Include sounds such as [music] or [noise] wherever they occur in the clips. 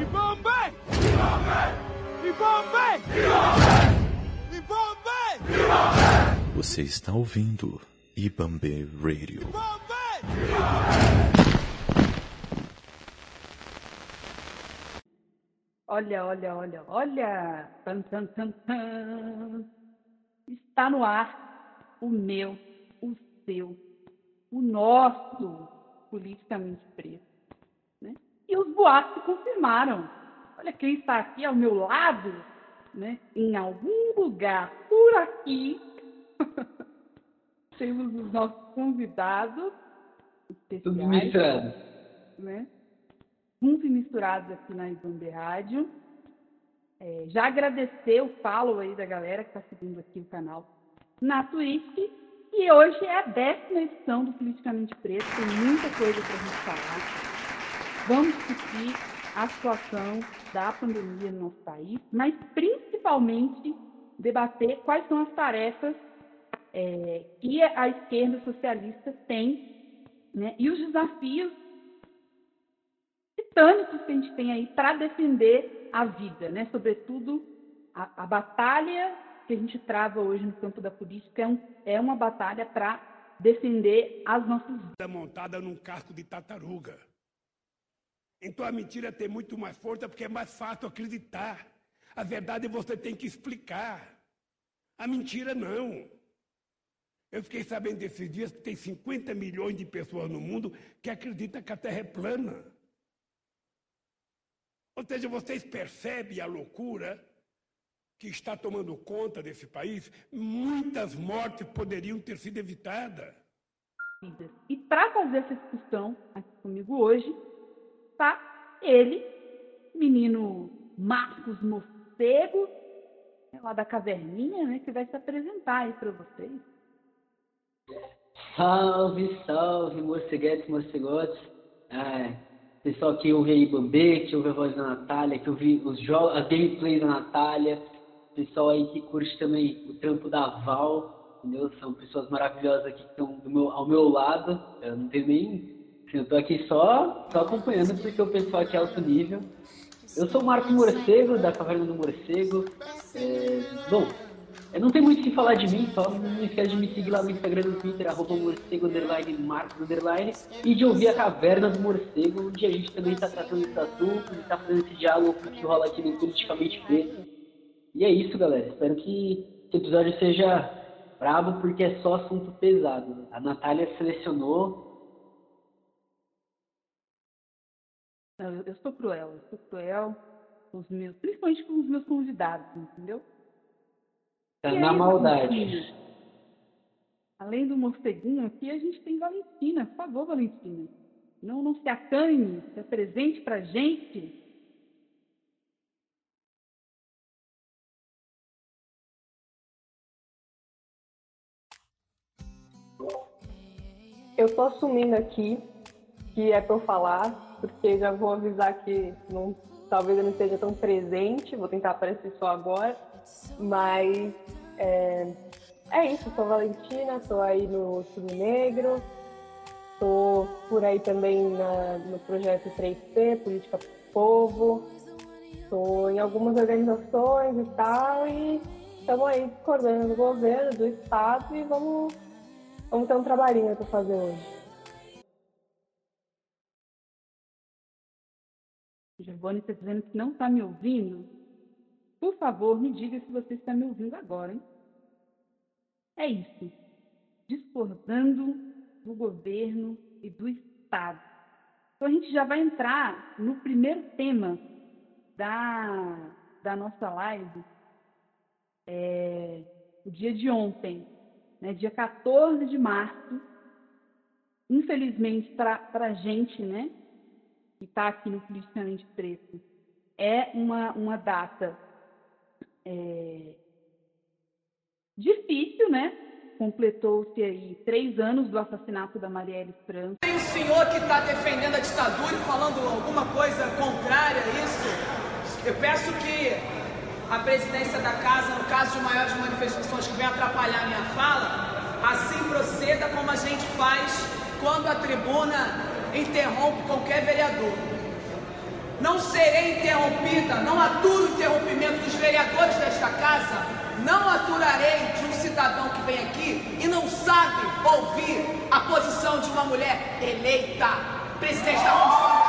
Ibambe! Ibambe! Ibambe! Você está ouvindo Ibambe Radio. Olha, olha, olha, olha! Tan, tan, tan, tan. Está no ar o meu, o seu, o nosso politicamente preto. E os boatos se confirmaram. Olha quem está aqui ao meu lado, né? em algum lugar por aqui. [laughs] Temos os nossos convidados especiais. Tudo misturado. Né? Juntos e misturados aqui na Ibambe Rádio. É, já agradecer o follow aí da galera que está seguindo aqui o canal na Twitch. E hoje é a décima edição do Politicamente Preto, tem muita coisa para a gente falar. Vamos discutir a situação da pandemia no nosso país, mas principalmente debater quais são as tarefas é, que a esquerda socialista tem né, e os desafios titânicos que a gente tem aí para defender a vida, né? sobretudo a, a, batalha que a gente trava hoje no campo da política é, um, é uma batalha para defender as nossas vidas. montada num casco de tartaruga. Então a mentira tem muito mais força porque é mais fácil acreditar. A verdade você tem que explicar. A mentira não. Eu fiquei sabendo desses dias que tem 50 milhões de pessoas no mundo que acreditam que a Terra é plana. Ou seja, vocês percebem a loucura que está tomando conta desse país? Muitas mortes poderiam ter sido evitadas. E para fazer essa discussão aqui comigo hoje, tá ele, menino Marcos Morcego, lá da caverninha, né, que vai se apresentar aí para vocês. Salve, salve, morceguetes, morcegotes. É, pessoal que ouve aí Bambê, que ouve a voz da Natália, que ouve os jogos, as gameplays da Natália, pessoal aí que curte também o trampo da Val, entendeu? São pessoas maravilhosas aqui que estão meu, ao meu lado. Eu não tenho nem. Eu tô aqui só, só acompanhando porque o pessoal aqui é alto nível. Eu sou o Marco Morcego, da Caverna do Morcego. É, bom, não tenho muito o que falar de mim, só não esquece de me seguir lá no Instagram e no Twitter, arroba morcego, underline, marcos, underline, e de ouvir a Caverna do Morcego, onde a gente também está tratando esse assunto, está fazendo esse diálogo que rola aqui no Politicamente Preto. E é isso, galera. Espero que esse episódio seja brabo, porque é só assunto pesado. A Natália selecionou. Eu, eu sou cruel, eu sou cruel com os meus, principalmente com os meus convidados, entendeu? Tá na maldade. Além do morceguinho aqui, a gente tem Valentina. Por favor, Valentina. Não, não se acanhe, se apresente pra gente. Eu tô assumindo aqui que é para eu falar, porque já vou avisar que não, talvez eu não esteja tão presente, vou tentar aparecer só agora. Mas é, é isso, sou Valentina, estou aí no Sul Negro, estou por aí também na, no projeto 3P, Política para o Povo, estou em algumas organizações e tal, e estamos aí discordando do governo, do Estado, e vamos, vamos ter um trabalhinho para fazer hoje. Giovanni está dizendo que não está me ouvindo. Por favor, me diga se você está me ouvindo agora, hein? É isso. Discordando do governo e do Estado. Então a gente já vai entrar no primeiro tema da, da nossa live, é, o dia de ontem, né, dia 14 de março. Infelizmente, para a gente, né, que está aqui no Politicamente Preto, é uma, uma data é, difícil, né? Completou-se aí três anos do assassinato da Marielle Franco. Tem um senhor que está defendendo a ditadura e falando alguma coisa contrária a isso. Eu peço que a presidência da casa, no caso de maiores manifestações que venham atrapalhar minha fala, assim proceda como a gente faz quando a tribuna interrompe qualquer vereador. Não serei interrompida, não aturo o interrompimento dos vereadores desta casa, não aturarei de um cidadão que vem aqui e não sabe ouvir a posição de uma mulher eleita, presidente da Comissão.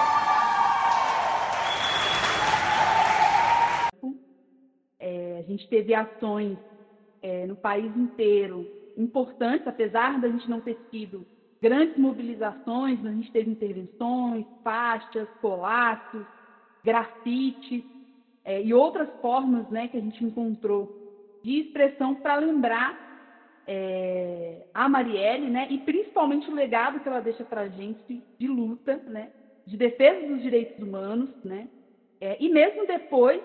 É, a gente teve ações é, no país inteiro importantes, apesar da gente não ter tido grandes mobilizações, a gente teve intervenções, faixas, colapsos, grafite é, e outras formas né, que a gente encontrou de expressão para lembrar é, a Marielle né, e principalmente o legado que ela deixa para a gente de luta, né, de defesa dos direitos humanos, né, é, e mesmo depois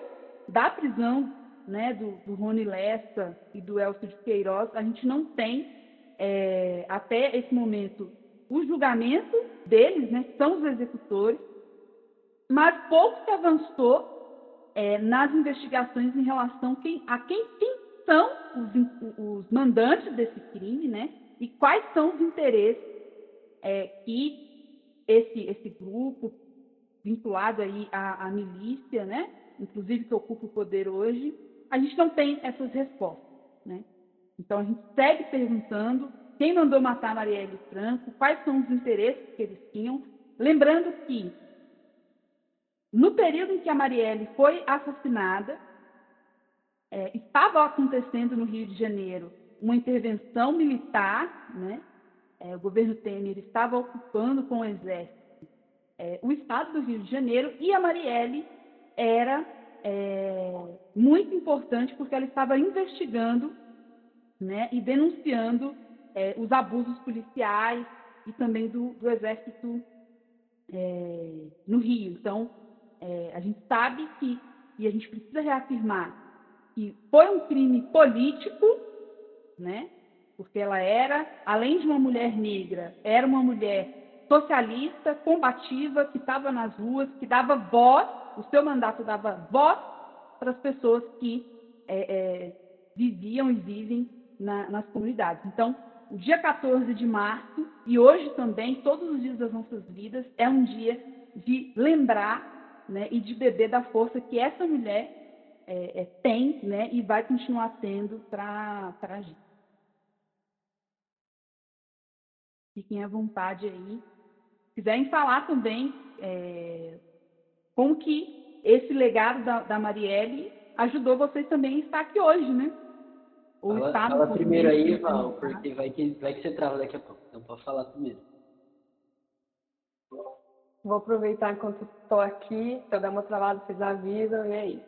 da prisão né, do, do Rony Lessa e do Elcio de Queiroz, a gente não tem é, até esse momento o julgamento deles, né, são os executores, mas pouco se avançou é, nas investigações em relação quem, a quem, quem são os, os, mandantes desse crime, né, e quais são os interesses é, que esse, esse grupo vinculado aí à, à milícia, né, inclusive que ocupa o poder hoje, a gente não tem essas respostas, né? Então a gente segue perguntando quem mandou matar Marielle Franco, quais são os interesses que eles tinham, lembrando que no período em que a Marielle foi assassinada, é, estava acontecendo no Rio de Janeiro uma intervenção militar, né? É, o governo Temer estava ocupando com o exército é, o estado do Rio de Janeiro e a Marielle era é, muito importante porque ela estava investigando né, e denunciando é, os abusos policiais e também do, do exército é, no Rio. Então, é, a gente sabe que, e a gente precisa reafirmar, que foi um crime político, né? porque ela era, além de uma mulher negra, era uma mulher socialista, combativa, que estava nas ruas, que dava voz, o seu mandato dava voz para as pessoas que é, é, viviam e vivem na, nas comunidades. Então, o dia 14 de março, e hoje também, todos os dias das nossas vidas, é um dia de lembrar né, e de beber da força que essa mulher é, é, tem né, e vai continuar tendo para agir. Fiquem à vontade aí. Se quiserem falar também é, como que esse legado da, da, Marielle ajudou vocês também a estar aqui hoje, né? Ou fala, fala primeiro aí, Val, porque vai que, vai que você trava daqui a pouco. Então pode falar primeiro. Vou aproveitar enquanto estou aqui, se eu der uma travada, vocês avisam e é isso.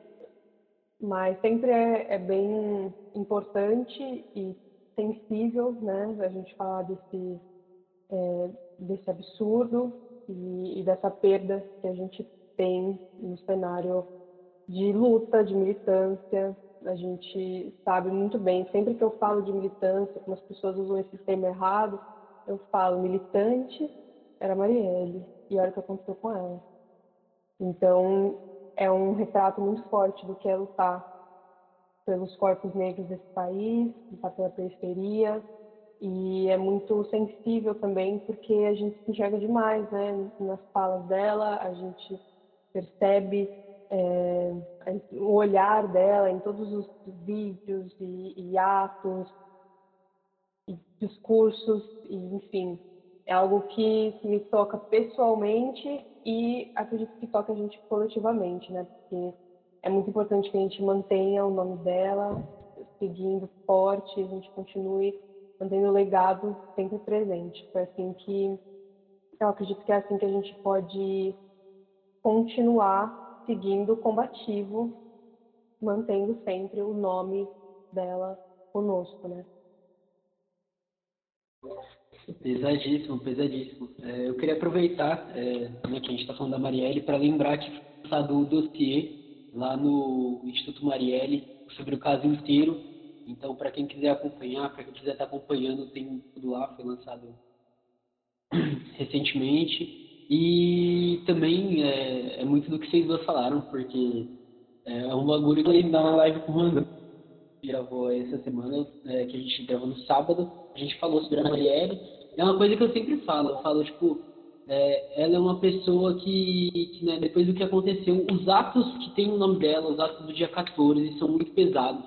Mas sempre é, é bem importante e sensível, né, a gente falar desse, é, desse absurdo e, e, dessa perda que a gente tem no cenário de luta, de militância. A gente sabe muito bem, sempre que eu falo de militância, como as pessoas usam esse termo errado, eu falo militante era Marielle e olha o que aconteceu com ela. Então, é um retrato muito forte do que é lutar pelos corpos negros desse país, lutar pela periferia, e é muito sensível também porque a gente se enxerga demais, né? Nas falas dela, a gente percebe é, o olhar dela em todos os vídeos e, e atos e discursos, e, enfim, é algo que me toca pessoalmente e acredito que toca a gente coletivamente, né? Porque é muito importante que a gente mantenha o nome dela seguindo forte, a gente continue mantendo o legado sempre presente. Foi assim que eu acredito que é assim que a gente pode continuar seguindo combativo, mantendo sempre o nome dela conosco, né? Pesadíssimo, pesadíssimo. É, eu queria aproveitar é, né, que a gente está falando da Marielle para lembrar que foi lançado o dossiê lá no Instituto Marielle sobre o caso inteiro. Então, para quem quiser acompanhar, para quem quiser estar tá acompanhando, tem tudo lá, foi lançado recentemente. E também é, é, muito do que vocês duas falaram, porque é um bagulho que ele live com o Randall. Gravou essa semana, é, que a gente gravou no sábado. A gente falou sobre a Marielle é uma coisa que eu sempre falo. Eu falo, tipo, é, ela é uma pessoa que, que né, depois do que aconteceu, os atos que tem o nome dela, os atos do dia 14, são muito pesados.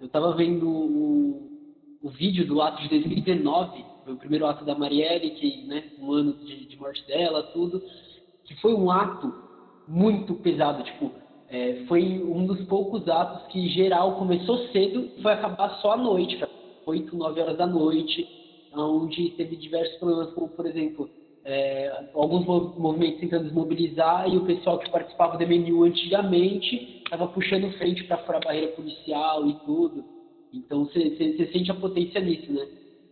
Eu estava vendo o, o vídeo do ato de 2019, foi o primeiro ato da Marielle, que, né, um ano de, de morte dela, tudo, que foi um ato muito pesado, tipo, é, foi um dos poucos atos que geral começou cedo e foi acabar só à noite, 8, 9 horas da noite, onde teve diversos problemas, como por exemplo, é, alguns movimentos tentando desmobilizar e o pessoal que participava do MNU antigamente estava puxando frente para fora a barreira policial e tudo. Então você sente a potência nisso, né?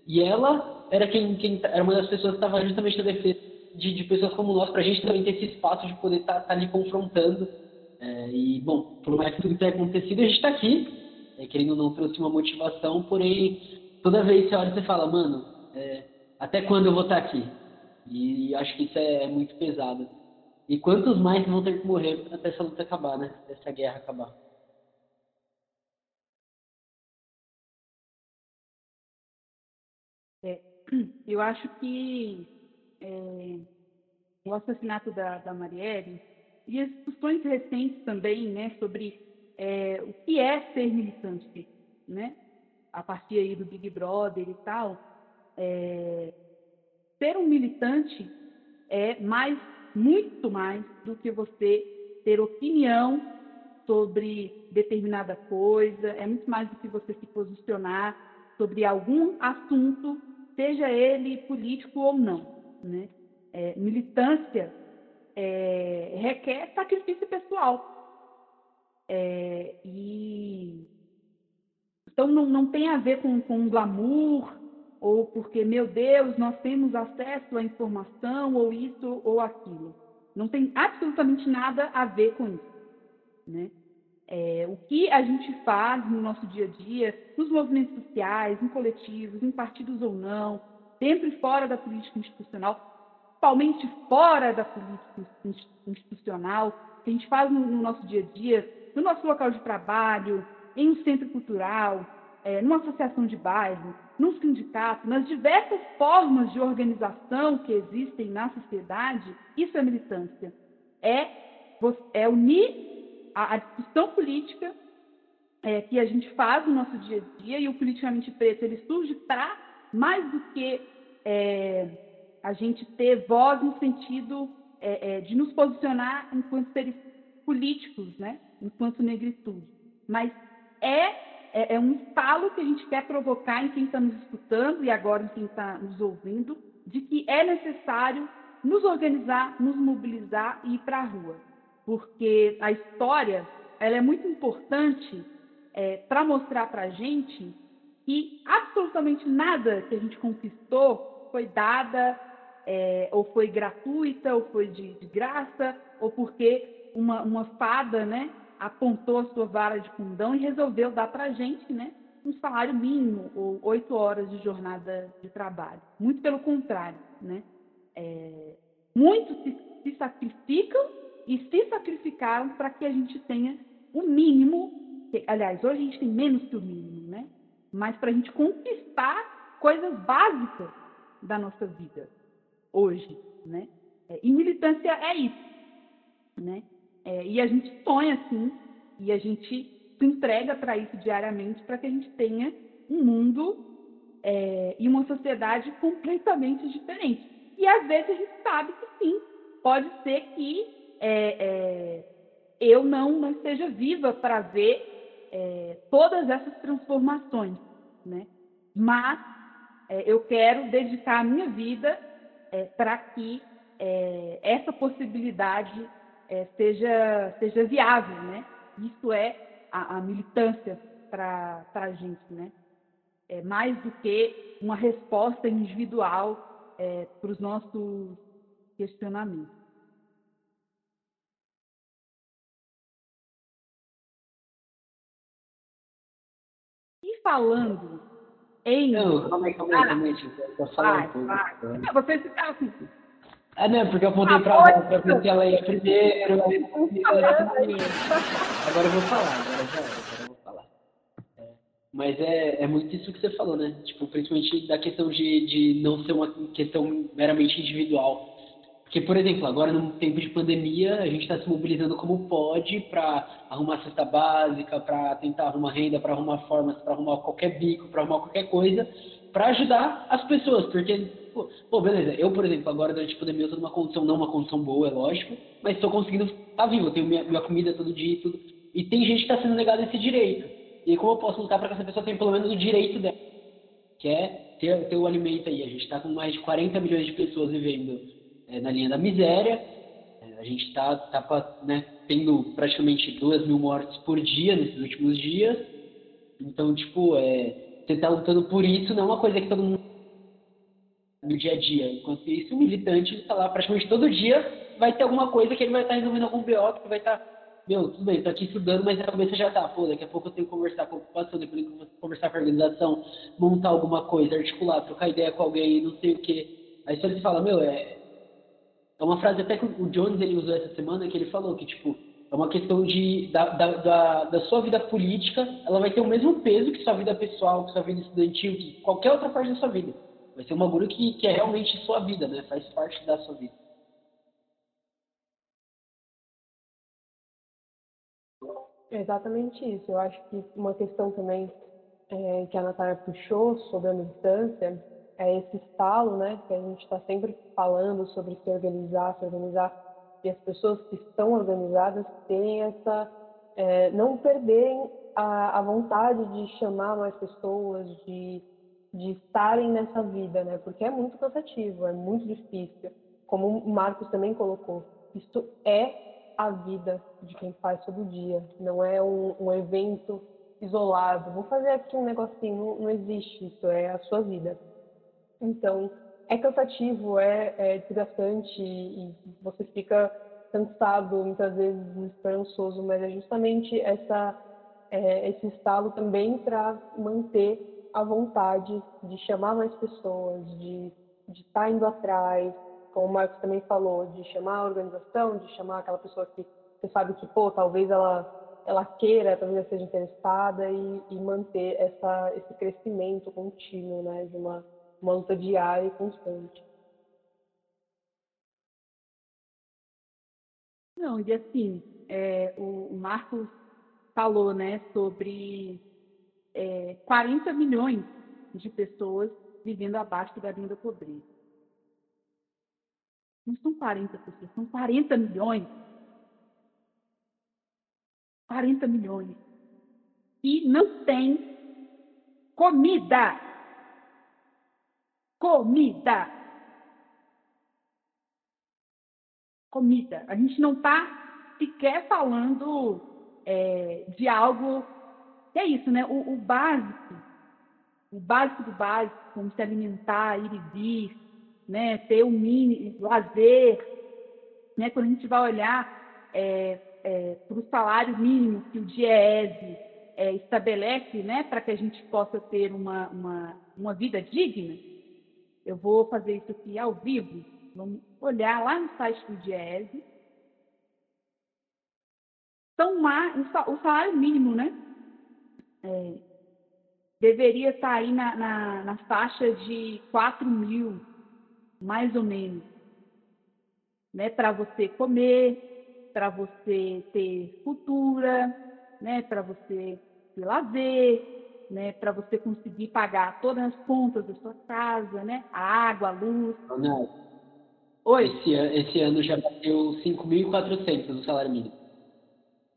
E ela era quem, quem era uma das pessoas que estava justamente na defesa de, de, pessoas como nós, para a gente também ter esse espaço de poder estar tá, tá ali confrontando. É, e, bom, por mais que tudo tenha acontecido, a gente está aqui, é, querendo ou não, trouxe uma motivação, porém, toda vez que você olha, você fala, mano, é, até quando eu vou estar tá aqui? E acho que isso é, é muito pesado. E quantos mais vão ter que morrer até essa luta acabar, né? Essa guerra acabar. [clears throat] eu acho que é, o assassinato da, da Marielle e as discussões recentes também, né, sobre é, o que é ser militante, né, a partir aí do Big Brother e tal, é, ser um militante é mais, muito mais do que você ter opinião sobre determinada coisa, é muito mais do que você se posicionar sobre algum assunto, seja ele político ou não. Né? É, militância é, requer sacrifício pessoal. É, e então não, não tem a ver com, com glamour, ou porque, meu Deus, nós temos acesso à informação, ou isso ou aquilo. Não tem absolutamente nada a ver com isso. Né? É, o que a gente faz no nosso dia a dia, nos movimentos sociais, em coletivos, em partidos ou não, dentro e fora da política institucional, principalmente fora da política institucional, que a gente faz no, no nosso dia a dia, no nosso local de trabalho, em um centro cultural, é, numa associação de bairro, num sindicato, nas diversas formas de organização que existem na sociedade, isso é militância. É, é unir a, a discussão política é, que a gente faz no nosso dia a dia, e o politicamente preto ele surge para mais do que é, a gente ter voz no sentido é, é de nos posicionar enquanto seres políticos, né? enquanto negritude. Mas é é, é um estalo que a gente quer provocar em quem está nos escutando e agora em quem está nos ouvindo, de que é necessário nos organizar, nos mobilizar e ir para a rua. Porque a história ela é muito importante é, para mostrar para a gente que absolutamente nada que a gente conquistou foi dada, é, ou foi gratuita, ou foi de, de graça, ou porque uma, uma fada né, apontou a sua vara de fundão e resolveu dar para a gente né, um salário mínimo ou oito horas de jornada de trabalho. Muito pelo contrário. Né? É, muitos se, se sacrificam e se sacrificaram para que a gente tenha o mínimo, que, aliás, hoje a gente tem menos que o mínimo, né? mas para a gente conquistar coisas básicas da nossa vida hoje. Né? É, e militância é isso. Né? É, e a gente sonha assim, e a gente se entrega para isso diariamente, para que a gente tenha um mundo é, e uma sociedade completamente diferente. E às vezes a gente sabe que sim, pode ser que é, é eu não, não esteja viva para ver é, todas essas transformações, né? Mas é, eu quero dedicar a minha vida para que essa possibilidade é, seja, seja viável, né? Isso é a, a militância para a gente, né? É mais do que uma resposta individual é, para os nossos questionamentos. Falando em. Não, calma aí, calma aí, calma aí. Vou falar um pouco. Vocês ficaram assim. Ah, não, porque eu apontei pra ela pra ver se ela ia primeiro. Aí, agora eu vou falar, agora já era, agora eu vou falar. É, mas é, é muito isso que você falou, né? Tipo, principalmente da questão de, de não ser uma questão meramente individual. Porque, por exemplo, agora no tempo de pandemia, a gente está se mobilizando como pode para arrumar cesta básica, para tentar arrumar renda, para arrumar formas, para arrumar qualquer bico, para arrumar qualquer coisa, para ajudar as pessoas. Porque, pô, beleza, eu, por exemplo, agora durante a pandemia eu estou numa condição, não uma condição boa, é lógico, mas estou conseguindo estar tá vivo, eu tenho minha, minha comida todo dia e tudo. E tem gente que está sendo negada esse direito. E como eu posso lutar para que essa pessoa tenha pelo menos o direito dela? Que é ter, ter o alimento aí. A gente está com mais de 40 milhões de pessoas vivendo é, na linha da miséria. É, a gente está tá, né, tendo praticamente duas mil mortes por dia nesses últimos dias. Então, tipo, é, você está lutando por isso, não é uma coisa que todo mundo no dia a dia. Enquanto isso, o militante está lá praticamente todo dia, vai ter alguma coisa que ele vai estar tá resolvendo algum BO, que vai estar. Tá, meu, tudo bem, estou aqui estudando, mas a cabeça já tá. Pô, daqui a pouco eu tenho que conversar com a ocupação, depois eu tenho que conversar com a organização, montar alguma coisa, articular, trocar ideia com alguém, não sei o quê. Aí você fala, meu, é, é uma frase até que o Jones ele usou essa semana que ele falou que tipo é uma questão de da, da, da, sua vida política, ela vai ter o mesmo peso que sua vida pessoal, que sua vida estudantil, que qualquer outra parte da sua vida. Vai ser um bagulho que, que é realmente sua vida, né? Faz parte da sua vida. Exatamente isso. Eu acho que uma questão também é, que a Natália puxou sobre a militância é esse estalo, né, que a gente está sempre falando sobre se organizar, se organizar, e as pessoas que estão organizadas terem essa, é, não perderem a, a, vontade de chamar mais pessoas, de, de estarem nessa vida, né, porque é muito cansativo, é muito difícil. Como o Marcos também colocou, isso é a vida de quem faz todo dia, não é um, um evento isolado. Vou fazer aqui um negocinho, não, não existe isso, é a sua vida. Então, é cansativo, é, é desgastante e você fica cansado, muitas vezes esperançoso, mas é justamente essa, é, esse estalo também para manter a vontade de chamar mais pessoas, de estar tá indo atrás, como o Marcos também falou, de chamar a organização, de chamar aquela pessoa que você sabe que, pô, talvez ela ela queira, talvez ela seja interessada e, e manter essa, esse crescimento contínuo, né, de uma uma luta diária e constante. Não, e assim, é, o, Marcos falou né, sobre é, 40 milhões de pessoas vivendo abaixo da linha da pobreza. Não são 40 pessoas, são 40 milhões. 40 milhões. E não tem comida comida. Comida. A gente não está sequer falando é, de algo. É isso, né? O, o, básico, o básico do básico, como se alimentar, ir e vir, né? ter o mínimo, lazer. Né? Quando a gente vai olhar é, é, para o salário mínimo que o DIEESE é, estabelece né? para que a gente possa ter uma, uma, uma vida digna, eu vou fazer isso aqui ao vivo. Vamos olhar lá no site do Diese. Então, o salário mínimo, né? É, deveria estar aí na, na, na faixa de 4 mil, mais ou menos. Né, para você comer, para você ter cultura, né, para você ter lazer, né, para você conseguir pagar todas as contas da sua casa, né, a água, a luz. Não. Oi. Esse, esse ano já bateu 5.400 o salário mínimo.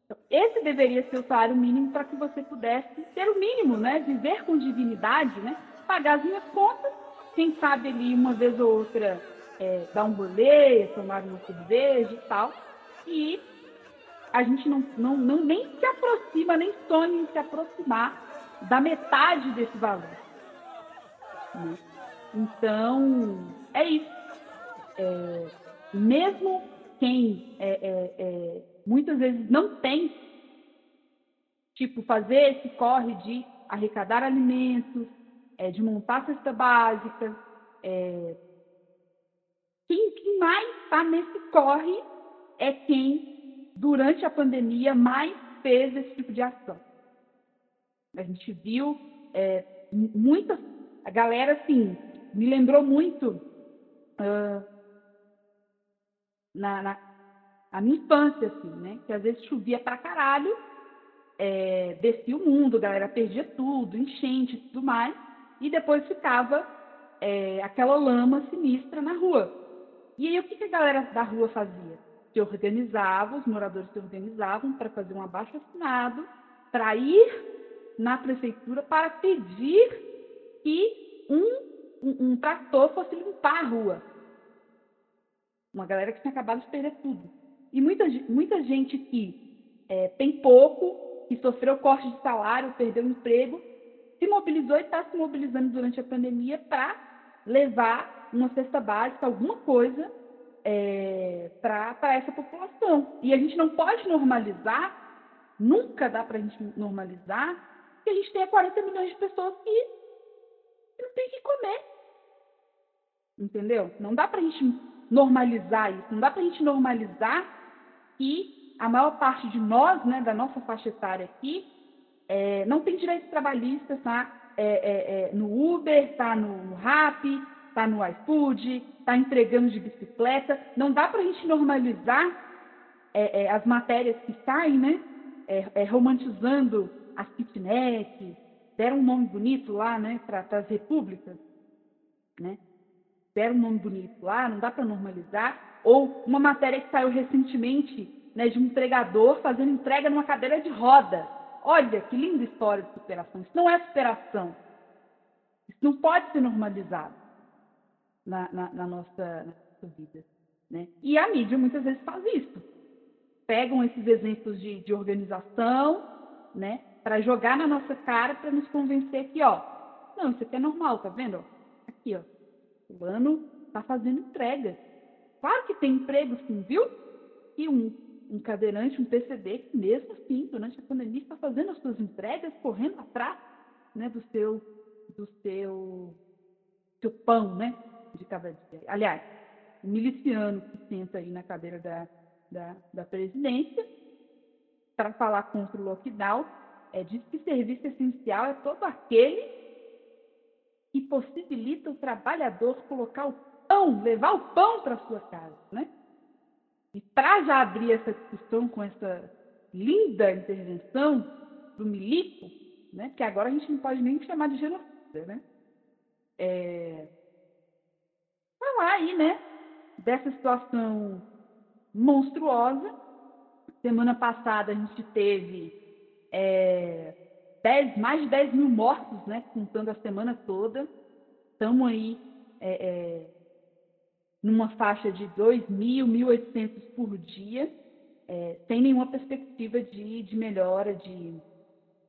Então, esse deveria ser o salário mínimo para que você pudesse ter o mínimo, né, viver com dignidade, né, pagar as minhas contas, quem sabe ali uma vez ou outra é, dar um rolê, tomar uma cerveja e tal, e a gente não, não, não nem se aproxima, nem sonha em se aproximar da metade desse valor. Né? Então, é isso. É, mesmo quem é, é, é, muitas vezes não tem, tipo, fazer esse corre de arrecadar alimentos, é, de montar cesta básica, é, quem, quem mais está nesse corre é quem, durante a pandemia, mais fez esse tipo de ação. A gente viu é, muitas. A galera, assim, me lembrou muito uh, na, na, na minha infância, assim, né? Que às vezes chovia pra caralho, é, descia o mundo, a galera perdia tudo, enchente e tudo mais, e depois ficava é, aquela lama sinistra na rua. E aí o que, que a galera da rua fazia? Se organizava, os moradores se organizavam para fazer um abaixo assinado, para ir na prefeitura para pedir que um, um, um trator fosse limpar a rua. Uma galera que tinha acabado de perder tudo. E muita, muita gente que é, tem pouco, que sofreu corte de salário, perdeu emprego, se mobilizou e está se mobilizando durante a pandemia para levar uma cesta básica, alguma coisa, é, para essa população. E a gente não pode normalizar, nunca dá para a gente normalizar, que a gente tenha 40 milhões de pessoas que, não tem que comer. Entendeu? Não dá para a gente normalizar isso, não dá para a gente normalizar que a maior parte de nós, né, da nossa faixa etária aqui, é, não tem direitos trabalhistas, tá? É, é, é no Uber, tá no, Rappi, tá no iFood, tá entregando de bicicleta. Não dá para a gente normalizar é, é, as matérias que saem, né? romantizando as kitnets, deram um nome bonito lá, né, para as repúblicas, né? Deram um nome bonito lá, não dá para normalizar. Ou uma matéria que saiu recentemente, né, de um entregador fazendo entrega numa cadeira de roda Olha que linda história de superação. Isso não é superação. Isso não pode ser normalizado na, na, na, nossa, na nossa, vida. Né? E a mídia muitas vezes faz isso. Pegam esses exemplos de, de organização né, para jogar na nossa cara para nos convencer que, ó, não, isso aqui é normal, tá vendo? Aqui, ó, o ano está fazendo entrega. Claro que tem emprego, sim, viu? E um um cadeirante, um PCD, que mesmo assim, durante a pandemia, está fazendo as suas entregas, correndo atrás né, do seu do seu, seu pão né, de cada dia. Aliás, o miliciano que senta aí na cadeira da, da, da presidência para falar contra o lockdown, é, diz que serviço essencial é todo aquele que possibilita o trabalhador colocar o pão, levar o pão para sua casa, né? E para já abrir essa discussão com essa linda intervenção do Milico, né, que agora a gente não pode nem chamar de genocida, né? É, falar aí, né, dessa situação monstruosa. Semana passada a gente teve é, 10, mais de 10 mil mortos, né, contando a semana toda. Estamos aí é, é, numa faixa de 2.000, 1.800 por dia, é, sem nenhuma perspectiva de, de melhora de,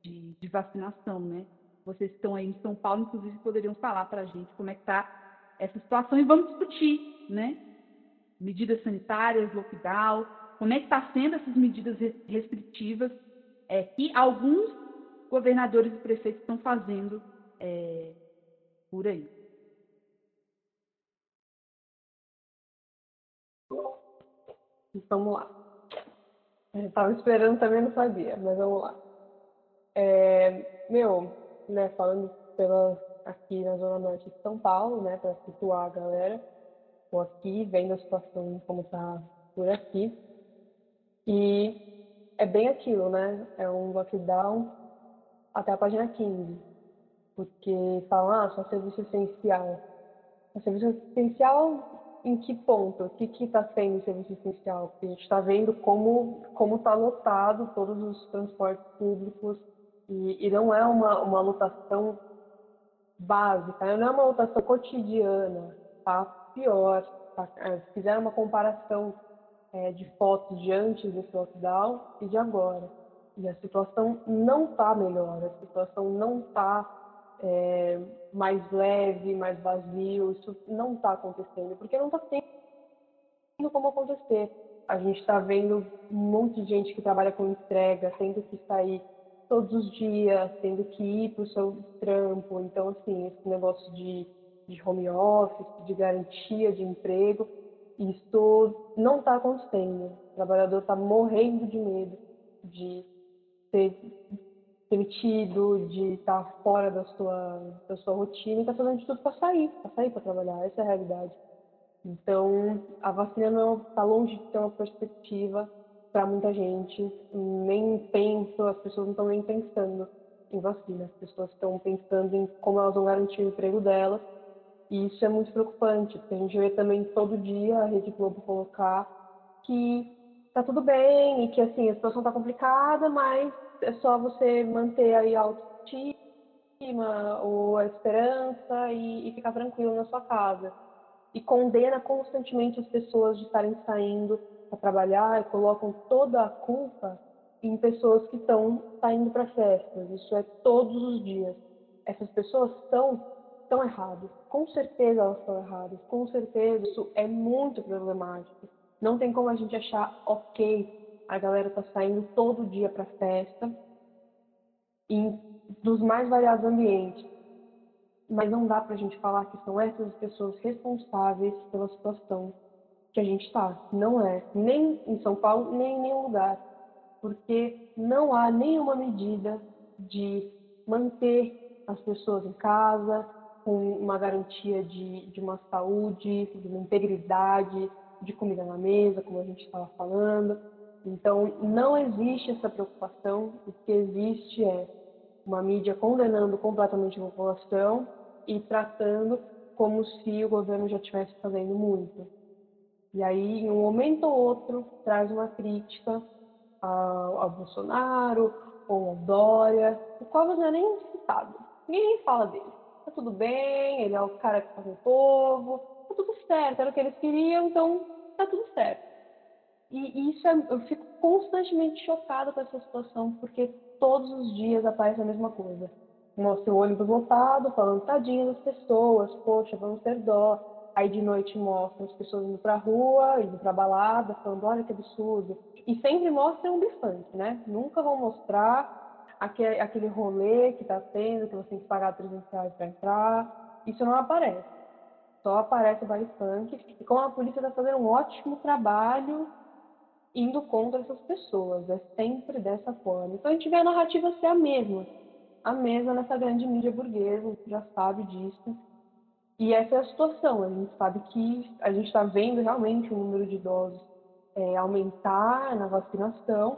de, de, vacinação, né? Vocês estão aí em São Paulo, inclusive, poderiam falar para a gente como é que está essa situação e vamos discutir, né? Medidas sanitárias, lockdown, como é que está sendo essas medidas restritivas é, que alguns governadores e prefeitos estão fazendo é, por aí. Vamos lá. Estava esperando também, não sabia, mas vamos lá. É, meu, né, falando pela, aqui na Zona Norte de São Paulo, né, para situar a galera, estou aqui, vendo a situação como está por aqui. E é bem aquilo, né? É um lockdown até a página 15. Porque falam, ah, só serviço essencial. O serviço essencial em que ponto? O que está sendo serviço essencial? Porque a gente está vendo como está lotado todos os transportes públicos e, e não é uma, uma lotação básica, não é uma lotação cotidiana, tá pior. Tá, é, fizeram uma comparação é, de fotos de antes desse lockdown e de agora. E a situação não está melhor, a situação não está é, mais leve, mais vazio. Isso não está acontecendo, porque não está tendo como acontecer. A gente está vendo um monte de gente que trabalha com entrega, tendo que sair todos os dias, tendo que ir para o seu trampo. Então, assim, esse negócio de, de home office, de garantia de emprego, isso não está acontecendo. O trabalhador está morrendo de medo de ser demitido, de estar fora da sua, da sua rotina e está fazendo de tudo para sair, para sair para trabalhar. Essa é a realidade. Então, a vacina não está longe de ter uma perspectiva para muita gente. Nem penso, as pessoas não estão nem pensando em vacina. As pessoas estão pensando em como elas vão garantir o emprego delas. E isso é muito preocupante, porque a gente vê também todo dia a Rede Globo colocar que tá tudo bem e que assim a situação tá complicada, mas é só você manter aí a autoestima ou a esperança e, e ficar tranquilo na sua casa. E condena constantemente as pessoas de estarem saindo para trabalhar e colocam toda a culpa em pessoas que estão saindo para festas. Isso é todos os dias. Essas pessoas estão estão erradas. Com certeza elas estão erradas. Com certeza isso é muito problemático. Não tem como a gente achar ok a galera tá saindo todo dia para festa em dos mais variados ambientes. Mas não dá para a gente falar que são essas as pessoas responsáveis pela situação que a gente está. Não é. Nem em São Paulo, nem em nenhum lugar. Porque não há nenhuma medida de manter as pessoas em casa, com uma garantia de, de uma saúde, de uma integridade, de comida na mesa, como a gente estava falando. Então, não existe essa preocupação. O que existe é uma mídia condenando completamente a população e tratando como se o governo já estivesse fazendo muito. E aí, em um momento ou outro, traz uma crítica ao, ao Bolsonaro ou ao Dória, o qual não é nem citado. Ninguém fala dele. Tá tudo bem, ele é o cara que faz o povo, tá tudo certo, era o que eles queriam, então tá tudo certo. E isso é, eu fico constantemente chocada com essa situação, porque todos os dias aparece a mesma coisa. Mostra o ônibus lotado, falando tadinho das pessoas, poxa, vamos ter dó. Aí de noite mostra as pessoas indo pra rua, indo pra balada, falando, olha que absurdo. E sempre mostra um bifante, né? Nunca vão mostrar aquele, aquele rolê que tá tendo, que você tem que pagar 300 reais pra entrar. Isso não aparece. Só aparece o baile funk. E como a polícia está fazendo um ótimo trabalho indo contra essas pessoas. É sempre dessa forma. Então a gente vê a narrativa ser a mesma. A mesma nessa grande mídia burguesa, a gente já sabe disso. E essa é a situação. A gente sabe que a gente está vendo realmente o número de idosos é, aumentar na vacinação,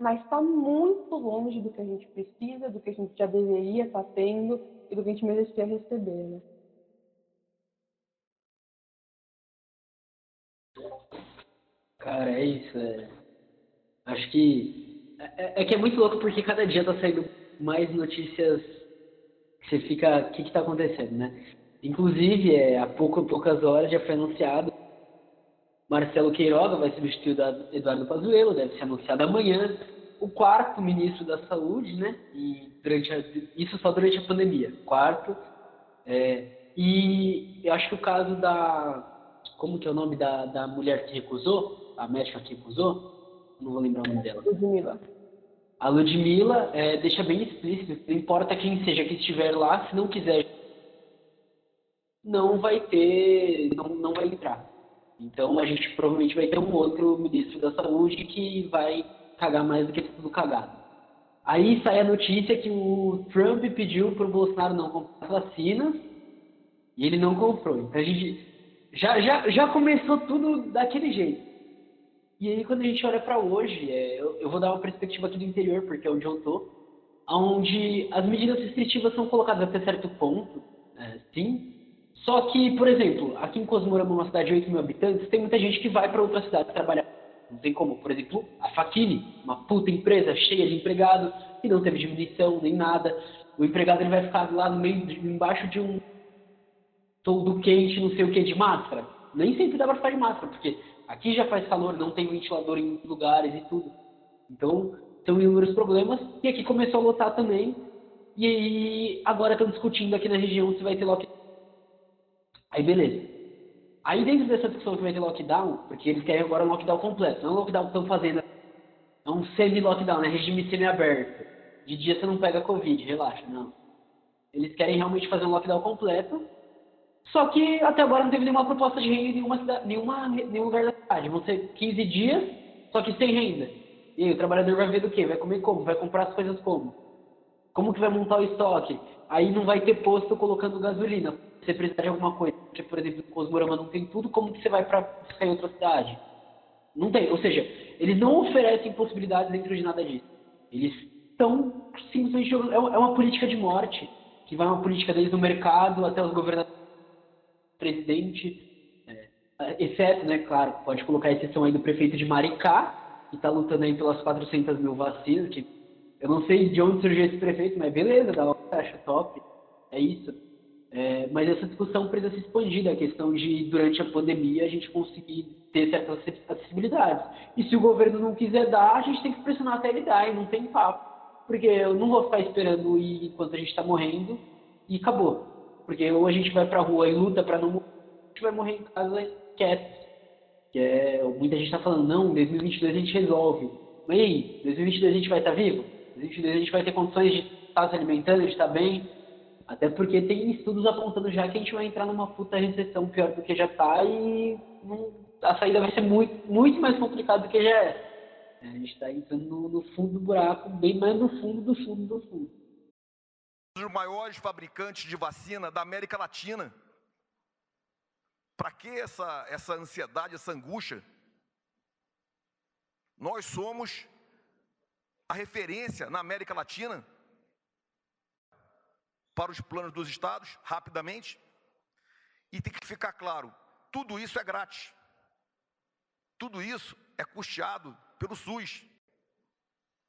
mas está muito longe do que a gente precisa, do que a gente já deveria estar tá tendo e do que a gente merecia receber. Né? Cara, é isso. É... Acho que. É, é, que é muito louco porque cada dia tá saindo mais notícias que você fica. O que, que tá acontecendo, né? Inclusive, é, há pouco, poucas horas já foi anunciado. Marcelo Queiroga vai substituir o Eduardo Pazuello, deve ser anunciado amanhã. O quarto ministro da Saúde, né? E durante a, isso só durante a pandemia. Quarto. É, e eu acho que o caso da. Como que é o nome da, da mulher que recusou? a médica que acusou, não vou lembrar o nome dela. Ludmilla. A Ludmilla é, deixa bem explícito, não importa quem seja que estiver lá, se não quiser, não vai ter, não, não vai entrar. Então a gente provavelmente vai ter um outro ministro da saúde que vai cagar mais do que tudo cagado. Aí sai a notícia que o Trump pediu para o Bolsonaro não comprar vacinas e ele não comprou. Então a gente já, já, já começou tudo daquele jeito. E aí, quando a gente olha para hoje, é, eu, eu, vou dar uma perspectiva aqui do interior, porque é onde eu tô, onde as medidas restritivas são colocadas até certo ponto, é, sim. Só que, por exemplo, aqui em Cosmorama, uma cidade de 8 mil habitantes, tem muita gente que vai para outra cidade trabalhar. Não tem como, por exemplo, a Faquini, uma puta empresa cheia de empregados, que não teve diminuição nem nada. O empregado ele vai ficar lá no meio, embaixo de um todo quente, não sei o que, de máscara. Nem sempre dá para ficar de máscara, porque Aqui já faz calor, não tem ventilador em lugares e tudo. Então, são inúmeros problemas. E aqui começou a lotar também. E agora estão discutindo aqui na região se vai ter lockdown. Aí, beleza. Aí, dentro dessa discussão que vai ter lockdown, porque eles querem agora um lockdown completo. Não é um lockdown que estão fazendo. É um semi-lockdown, é regime semi-aberto. De dia você não pega Covid, relaxa, não. Eles querem realmente fazer um lockdown completo só que até agora não teve nenhuma proposta de renda em nenhuma, cidade, nenhuma, nenhum lugar da cidade. Vão ser 15 dias, só que sem renda. E aí o trabalhador vai ver do quê? Vai comer como? Vai comprar as coisas como? Como que vai montar o estoque? Aí não vai ter posto colocando gasolina. Você precisar de alguma coisa, por exemplo, Cosmorama não tem tudo, como que você vai para buscar em outra cidade? Não tem. Ou seja, eles não oferecem possibilidades dentro de nada disso. Eles estão simplesmente. É, é uma política de morte, que vai uma política desde o mercado até os governadores, presidente, é, exceto, né, claro, pode colocar a exceção aí do prefeito de Maricá, que está lutando aí pelas 400 mil vacinas, que eu não sei de onde surgiu esse prefeito, mas beleza, dá acho top, é isso. É, mas essa discussão precisa se expandir, a questão de, durante a pandemia, a gente conseguir ter certas acessibilidades. E se o governo não quiser dar, a gente tem que pressionar até ele dar, e não tem papo. Porque eu não vou ficar esperando ir enquanto a gente está morrendo e acabou. Porque ou a gente vai pra rua e luta para não morrer, a gente vai morrer em casa quieto. Que é, muita gente está falando, não, 2022 a gente resolve. Mas e aí, 2022 a gente vai estar tá vivo? 2022 a gente vai ter condições de estar tá se alimentando, de estar tá bem? Até porque tem estudos apontando já que a gente vai entrar numa puta recessão pior do que já está e a saída vai ser muito, muito mais complicada do que já é. é a gente está entrando no, no, fundo do buraco, bem mais no fundo do fundo do fundo. Um dos maiores fabricantes de vacina da América Latina. Para que essa, essa ansiedade, essa angústia? Nós somos a referência na América Latina para os planos dos estados, rapidamente. E tem que ficar claro: tudo isso é grátis. Tudo isso é custeado pelo SUS,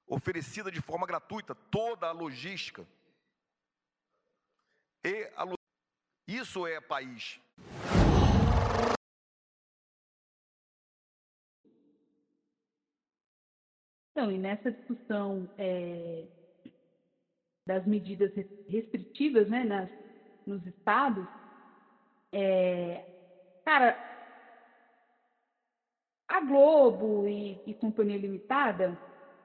oferecida de forma gratuita, toda a logística. E a isso é país. Então, e nessa discussão é, das medidas restritivas né, nas, nos estados, é, cara, a Globo e, e Companhia Limitada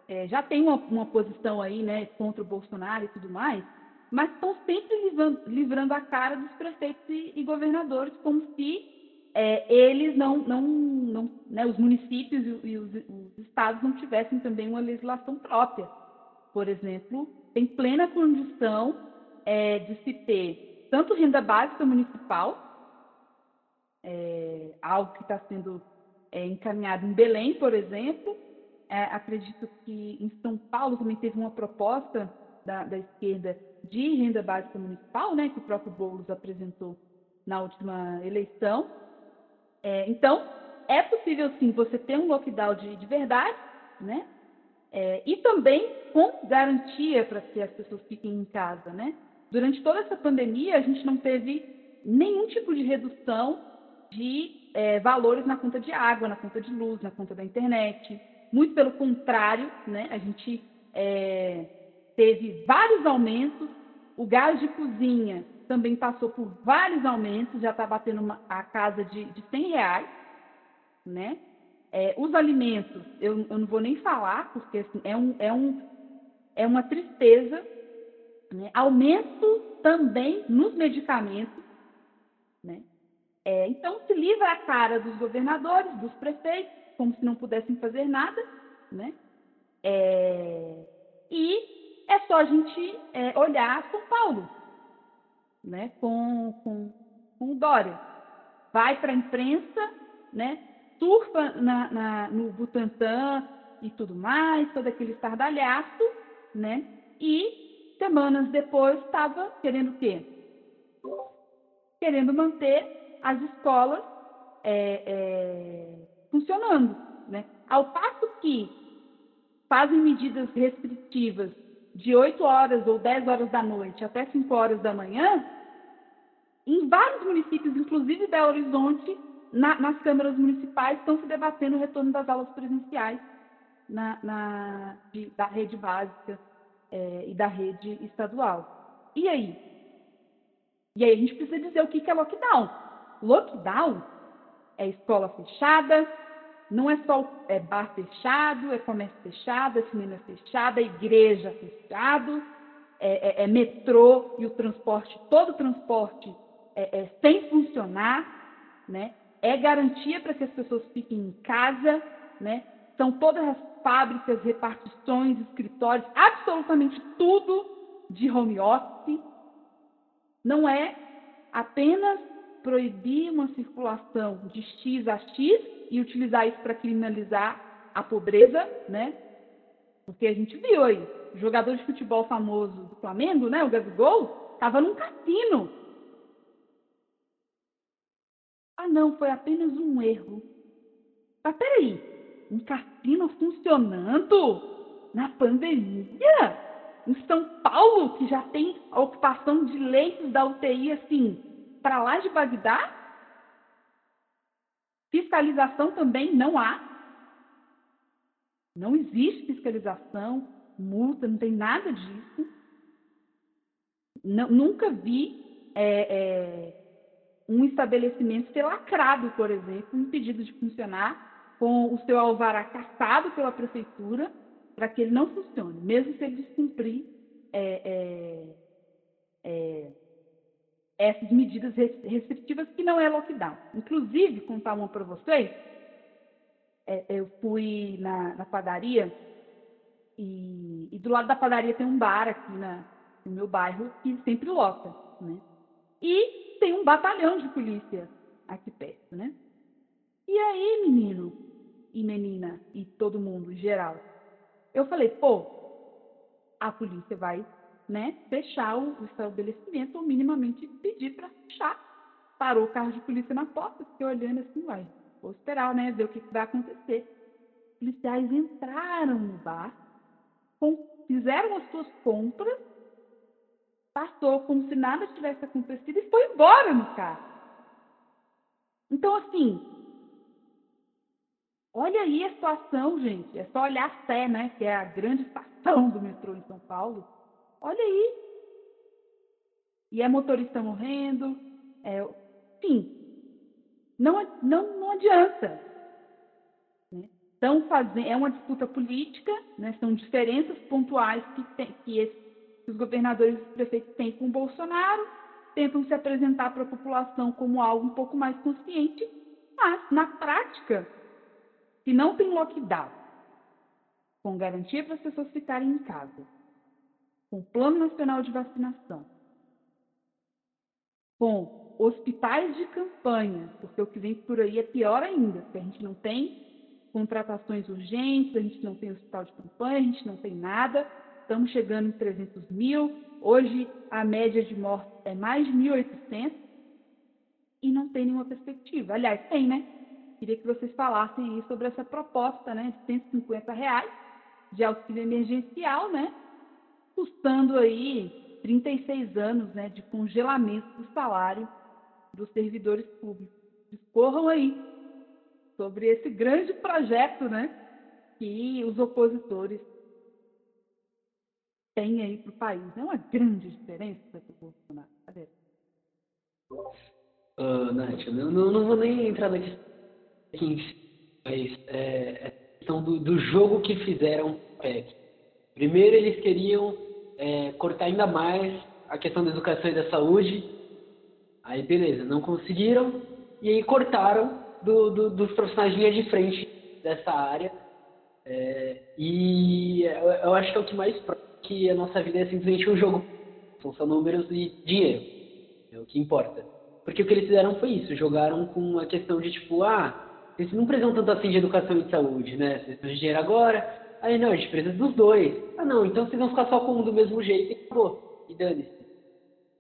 é, já tem uma, uma, posição aí né, contra o Bolsonaro e tudo mais, mas estão sempre livrando, livrando a cara dos prefeitos e, e governadores como se é, eles não, não, não né, os municípios e, e os, os, estados não tivessem também uma legislação própria. Por exemplo, tem plena condição é, de se ter tanto renda básica municipal, é, algo que está sendo é, encaminhado em Belém, por exemplo. É, acredito que em São Paulo também teve uma proposta da, da esquerda de renda básica municipal, né, que o próprio Boulos apresentou na última eleição. É, então, é possível sim você ter um lockdown de, de verdade, né? É, e também com garantia para que as pessoas fiquem em casa, né? Durante toda essa pandemia, a gente não teve nenhum tipo de redução de é, valores na conta de água, na conta de luz, na conta da internet. Muito pelo contrário, né? A gente é, teve vários aumentos. O gás de cozinha também passou por vários aumentos, já está batendo uma, a casa de, de 100 reais, né? É, os alimentos, eu, eu, não vou nem falar, porque assim, é, um, é, um, é uma tristeza. Né? Aumento também nos medicamentos. Né? É, então, se livra a cara dos governadores, dos prefeitos, como se não pudessem fazer nada. Né? É, e é só a gente é, olhar São Paulo né, com, com, com o Dória. Vai para a imprensa, né, surfa na, na, no Butantã e tudo mais, todo aquele estardalhaço, né, e semanas depois estava querendo o quê? Querendo manter as escolas é, é, funcionando. Né? Ao passo que fazem medidas restritivas de 8 horas ou 10 horas da noite até 5 horas da manhã, em vários municípios, inclusive Belo Horizonte, na, nas câmaras municipais, estão se debatendo o retorno das aulas presenciais na, na de, da rede básica é, e da rede estadual. E aí? E aí a gente precisa dizer o que, que é lockdown. Lockdown é escola fechada, não é só é bar fechado, é comércio fechado, é cinema fechado, é igreja fechado, é, é, é metrô e o transporte, todo o transporte é, é, sem funcionar, né? É garantia para que as pessoas fiquem em casa, né? são todas as fábricas, repartições, escritórios, absolutamente tudo de home office. Não é apenas proibir uma circulação de X a X e utilizar isso para criminalizar a pobreza, né? Porque a gente viu aí, o jogador de futebol famoso do Flamengo, né, o Gabigol, estava num cassino. Ah, não, foi apenas um erro. Mas peraí, um cassino funcionando na pandemia? Em São Paulo, que já tem a ocupação de leitos da UTI assim, para lá de Bagdá? Fiscalização também não há. Não existe fiscalização, multa, não tem nada disso. Não, nunca vi é, é, um estabelecimento ser lacrado, por exemplo, impedido de funcionar com o seu alvará caçado pela prefeitura para que ele não funcione, mesmo se ele descumprir é, é, é, essas medidas restritivas que não é lockdown. Inclusive, contar uma para vocês, é, eu fui na, na padaria e, e, do lado da padaria tem um bar aqui na, no meu bairro que sempre lota, né? E tem um batalhão de polícia aqui perto, né? E aí, menino e menina e todo mundo em geral, eu falei, pô, a polícia vai né, fechar o estabelecimento ou minimamente pedir para fechar. Parou o carro de polícia na porta, fiquei olhando assim, uai, vou esperar, né, ver o que, que vai acontecer. Os policiais entraram no bar, fizeram as suas compras, passou como se nada tivesse acontecido e foi embora no carro. Então, assim, Olha aí a situação, gente. É só olhar a Sé, né? Que é a grande [laughs] estação do metrô em São Paulo. Olha aí. E é motorista morrendo. É, enfim, não, não, não adianta. Né? Estão fazendo, é uma disputa política, né? são diferenças pontuais que, tem, que, esse, os governadores e os prefeitos têm com Bolsonaro, tentam se apresentar para a população como algo um pouco mais consciente, mas, na prática, se não tem lockdown, com garantia para as pessoas ficarem em casa, com plano nacional de vacinação, com hospitais de campanha, porque o que vem por aí é pior ainda, porque a gente não tem contratações urgentes, a gente não tem hospital de campanha, a gente não tem nada, estamos chegando em 300 mil, hoje a média de mortes é mais de 1.800 e não tem nenhuma perspectiva. Aliás, tem, né? Queria que vocês falassem aí sobre essa proposta né, de 150 reais de auxílio emergencial, né? Custando aí 36 anos né, de congelamento do salário dos servidores públicos. Discorram aí sobre esse grande projeto né, que os opositores têm aí para o país. É uma grande diferença para o Bolsonaro. Cadê? Uh, Nath, eu não, não vou nem entrar na questão mas é, é questão do, do, jogo que fizeram PEC. Primeiro, eles queriam é, cortar ainda mais a questão da educação e da saúde. Aí, beleza, não conseguiram. E aí cortaram do, do, dos profissionais de linha de frente dessa área. É, e eu, eu, acho que é o que mais que a nossa vida é simplesmente um jogo. São só números e dinheiro. É o que importa. Porque o que eles fizeram foi isso. Jogaram com a questão de tipo, ah, vocês não precisam tanto assim de educação e de saúde, né? Vocês precisam de dinheiro agora. Aí, não, a gente precisa dos dois. Ah, não, então vocês vão ficar só com um do mesmo jeito e acabou. E dane-se.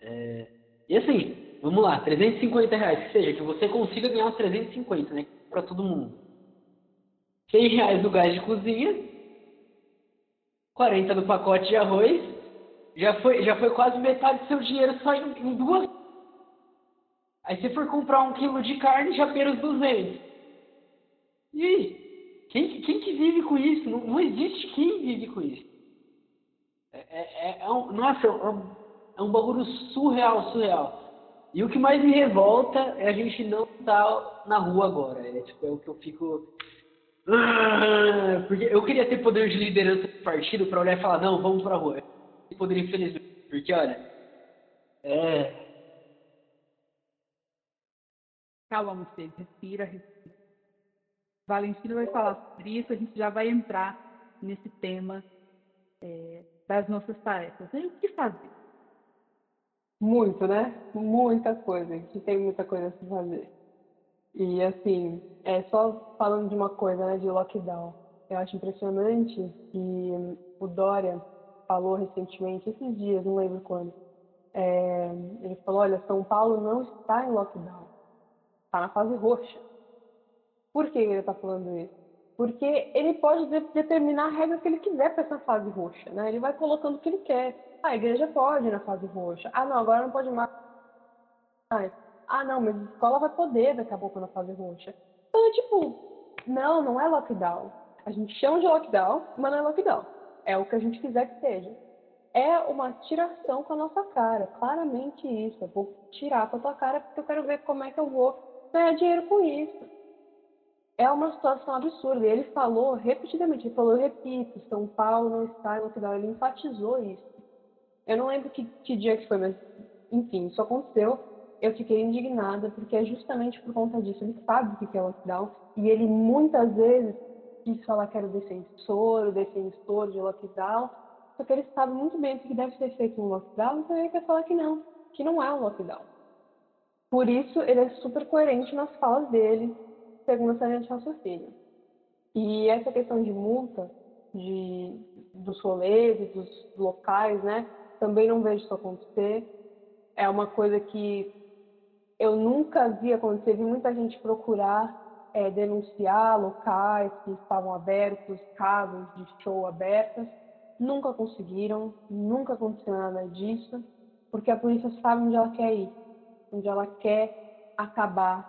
É... E assim, vamos lá, 350 reais, que seja, que você consiga ganhar os 350, né? Pra todo mundo. 100 reais do gás de cozinha, 40 do pacote de arroz, já foi, já foi quase metade do seu dinheiro só em, em duas. Aí se for comprar um quilo de carne, já perde os 200. E aí? Quem, quem que vive com isso? Não, não existe quem vive com isso. É, é, é, é um, nossa, é um, é um bagulho surreal, surreal. E o que mais me revolta é a gente não estar tá na rua agora. É, tipo, é o que eu fico. Ah, porque eu queria ter poder de liderança do partido para olhar e falar, não, vamos pra rua. Eu poderia, infelizmente, porque olha. É. Calma, você, respira, respira. Valentina vai falar sobre isso, a gente já vai entrar nesse tema é, das nossas tarefas. E o que fazer? Muito, né? Muita coisa. A gente tem muita coisa a se fazer. E assim, é só falando de uma coisa, né, de lockdown. Eu acho impressionante que o Dória falou recentemente, esses dias, não lembro quando. É, ele falou: olha, São Paulo não está em lockdown, está na fase roxa. Por que ele está falando isso? Porque ele pode determinar a regra que ele quiser para essa fase roxa, né? Ele vai colocando o que ele quer. Ah, a igreja pode na fase roxa. Ah, não, agora não pode mais. Ah, não, mas a escola vai poder daqui a pouco na fase roxa. Então é tipo, não, não é lockdown. A gente chama de lockdown, mas não é lockdown. É o que a gente quiser que seja. É uma tiração com a nossa cara. Claramente isso. Eu vou tirar com a tua cara porque eu quero ver como é que eu vou ganhar dinheiro com isso é uma situação absurda. E ele falou repetidamente, ele falou, eu repito, São Paulo não está em lockdown. Ele enfatizou isso. Eu não lembro que, que dia que foi, mas enfim, isso aconteceu. Eu fiquei indignada, porque é justamente por conta disso. Ele sabe o que é lockdown e ele muitas vezes quis falar que era o defensor, o defensor de lockdown, só que ele sabe muito bem o que deve ser feito no lockdown, então ele quer falar que não, que não é um lockdown. Por isso, ele é super coerente nas falas dele, segundo essa linha de raciocínio. E essa questão de multa de, dos rolês dos locais, né? Também não vejo isso acontecer. É uma coisa que eu nunca vi acontecer. Vi muita gente procurar é, denunciar locais que estavam abertos, casas de show abertas. Nunca conseguiram, nunca aconteceu nada disso, porque a polícia sabe onde ela quer ir, onde ela quer acabar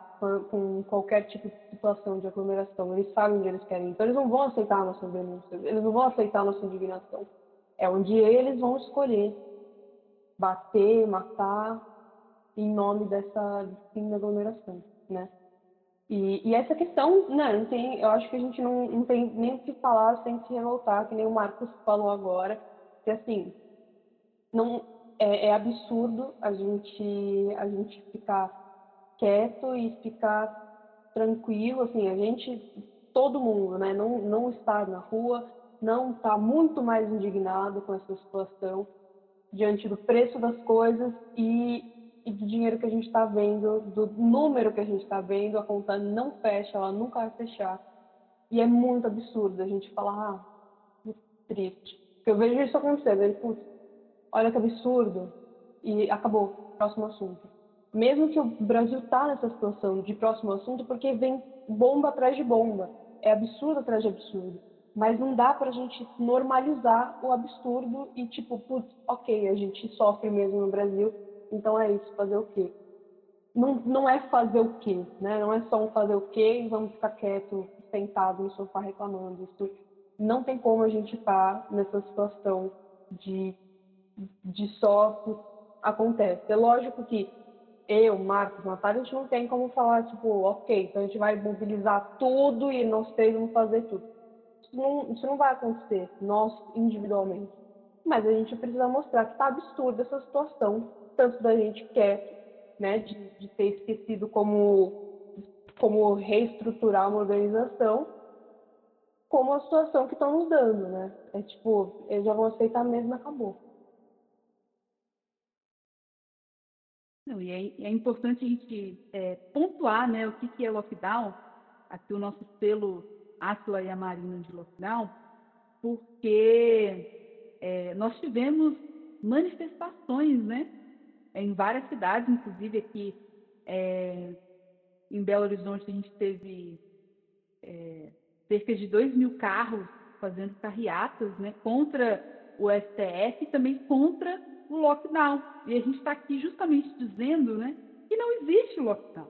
com qualquer tipo de situação de aglomeração. Eles sabem onde eles querem. Então, eles não vão aceitar a nossa denúncia, eles não vão aceitar nossa indignação. É onde eles vão escolher bater, matar, em nome dessa fim da aglomeração, né? E, e, essa questão, né, não tem, eu acho que a gente não, não tem nem o que falar sem se revoltar, que nem o Marcos falou agora, que assim, não, é, é absurdo a gente, a gente ficar quieto e ficar tranquilo, assim, a gente, todo mundo, né, não, não está na rua, não está muito mais indignado com essa situação diante do preço das coisas e, e do dinheiro que a gente está vendo, do número que a gente está vendo, a conta não fecha, ela nunca vai fechar. E é muito absurdo a gente falar, ah, triste. Porque eu vejo isso acontecendo, ele, putz, olha que absurdo, e acabou, próximo assunto mesmo que o Brasil está nessa situação de próximo assunto, porque vem bomba atrás de bomba, é absurdo atrás de absurdo. Mas não dá para a gente normalizar o absurdo e tipo, putz, ok, a gente sofre mesmo no Brasil, então é isso, fazer o quê? Não, não é fazer o quê, né? Não é só um fazer o quê e vamos ficar quieto, sentado no sofá reclamando. Isso não tem como a gente estar tá nessa situação de, de só acontece. É lógico que eu, Marcos, Natália, a gente não tem como falar, tipo, ok, então a gente vai mobilizar tudo e nós três vamos fazer tudo. Isso não, isso não vai acontecer, nós individualmente. Mas a gente precisa mostrar que está absurda essa situação, tanto da gente quieto, né, de, de ter esquecido como, como reestruturar uma organização, como a situação que estão nos dando, né? É tipo, eles já vão aceitar mesmo acabou. Não, e é, é, importante a gente é, pontuar né, o que, que é lockdown, aqui o nosso selo Atla e a Marina de lockdown, porque é, nós tivemos manifestações né, em várias cidades, inclusive aqui é, em Belo Horizonte a gente teve é, cerca de 2 mil carros fazendo carreatas né, contra o STF e também contra o lockdown. E a gente está aqui justamente dizendo né, que não existe lockdown.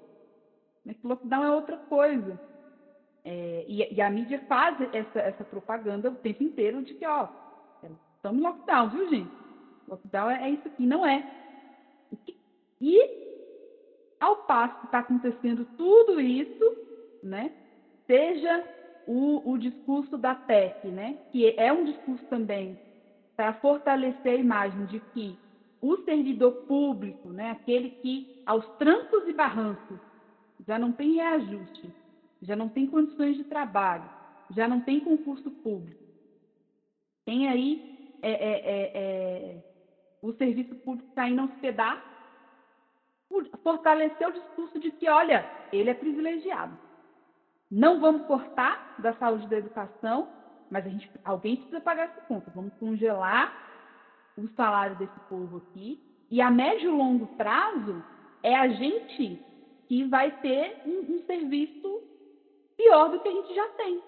Né, que lockdown é outra coisa. É, e, e, a mídia faz essa, essa propaganda o tempo inteiro de que, ó, estamos em lockdown, viu, gente? Lockdown é, é isso aqui, não é. E, ao passo que está acontecendo tudo isso, né, seja o, o discurso da PEC, né, que é um discurso também para fortalecer a imagem de que o servidor público, né, aquele que aos trancos e barrancos já não tem reajuste, já não tem condições de trabalho, já não tem concurso público, tem aí é, é, é, é o serviço público está indo aos pedaços, fortalecer o discurso de que, olha, ele é privilegiado. Não vamos cortar da saúde e da educação, mas a gente, alguém precisa pagar essa conta. Vamos congelar o salário desse povo aqui. E a médio e longo prazo é a gente que vai ter um, um serviço pior do que a gente já tem.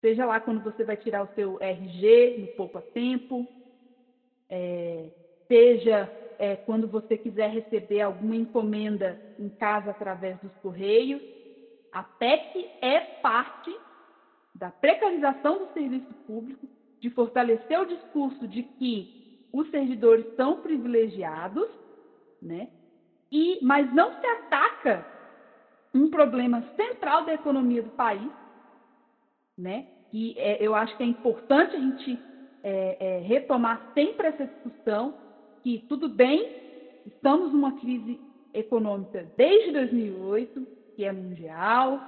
Seja lá quando você vai tirar o seu RG no pouco a tempo, é, seja é, quando você quiser receber alguma encomenda em casa através dos correios. A PEC é parte da precarização do serviço público, de fortalecer o discurso de que os servidores são privilegiados, né? E, mas não se ataca um problema central da economia do país, né? E é, eu acho que é importante a gente é, é, retomar sempre essa discussão que tudo bem, estamos numa crise econômica desde 2008, que é mundial,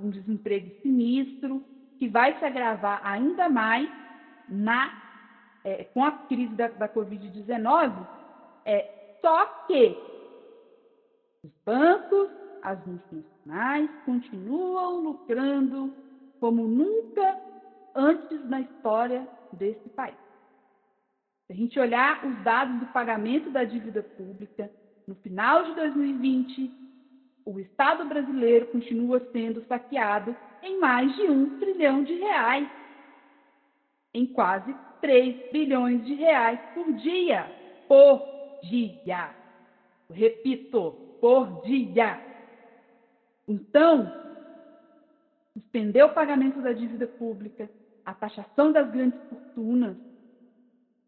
um desemprego sinistro, que vai se agravar ainda mais na, é, com a crise da, da Covid-19, é, só que os bancos, as multinacionais continuam lucrando como nunca antes na história desse país. A gente olhar os dados do pagamento da dívida pública, no final de 2020, o Estado brasileiro continua sendo saqueado em mais de um trilhão de reais, em quase 3 bilhões de reais por dia. Por dia. Repito, por dia. Então, suspender o pagamento da dívida pública, a taxação das grandes fortunas,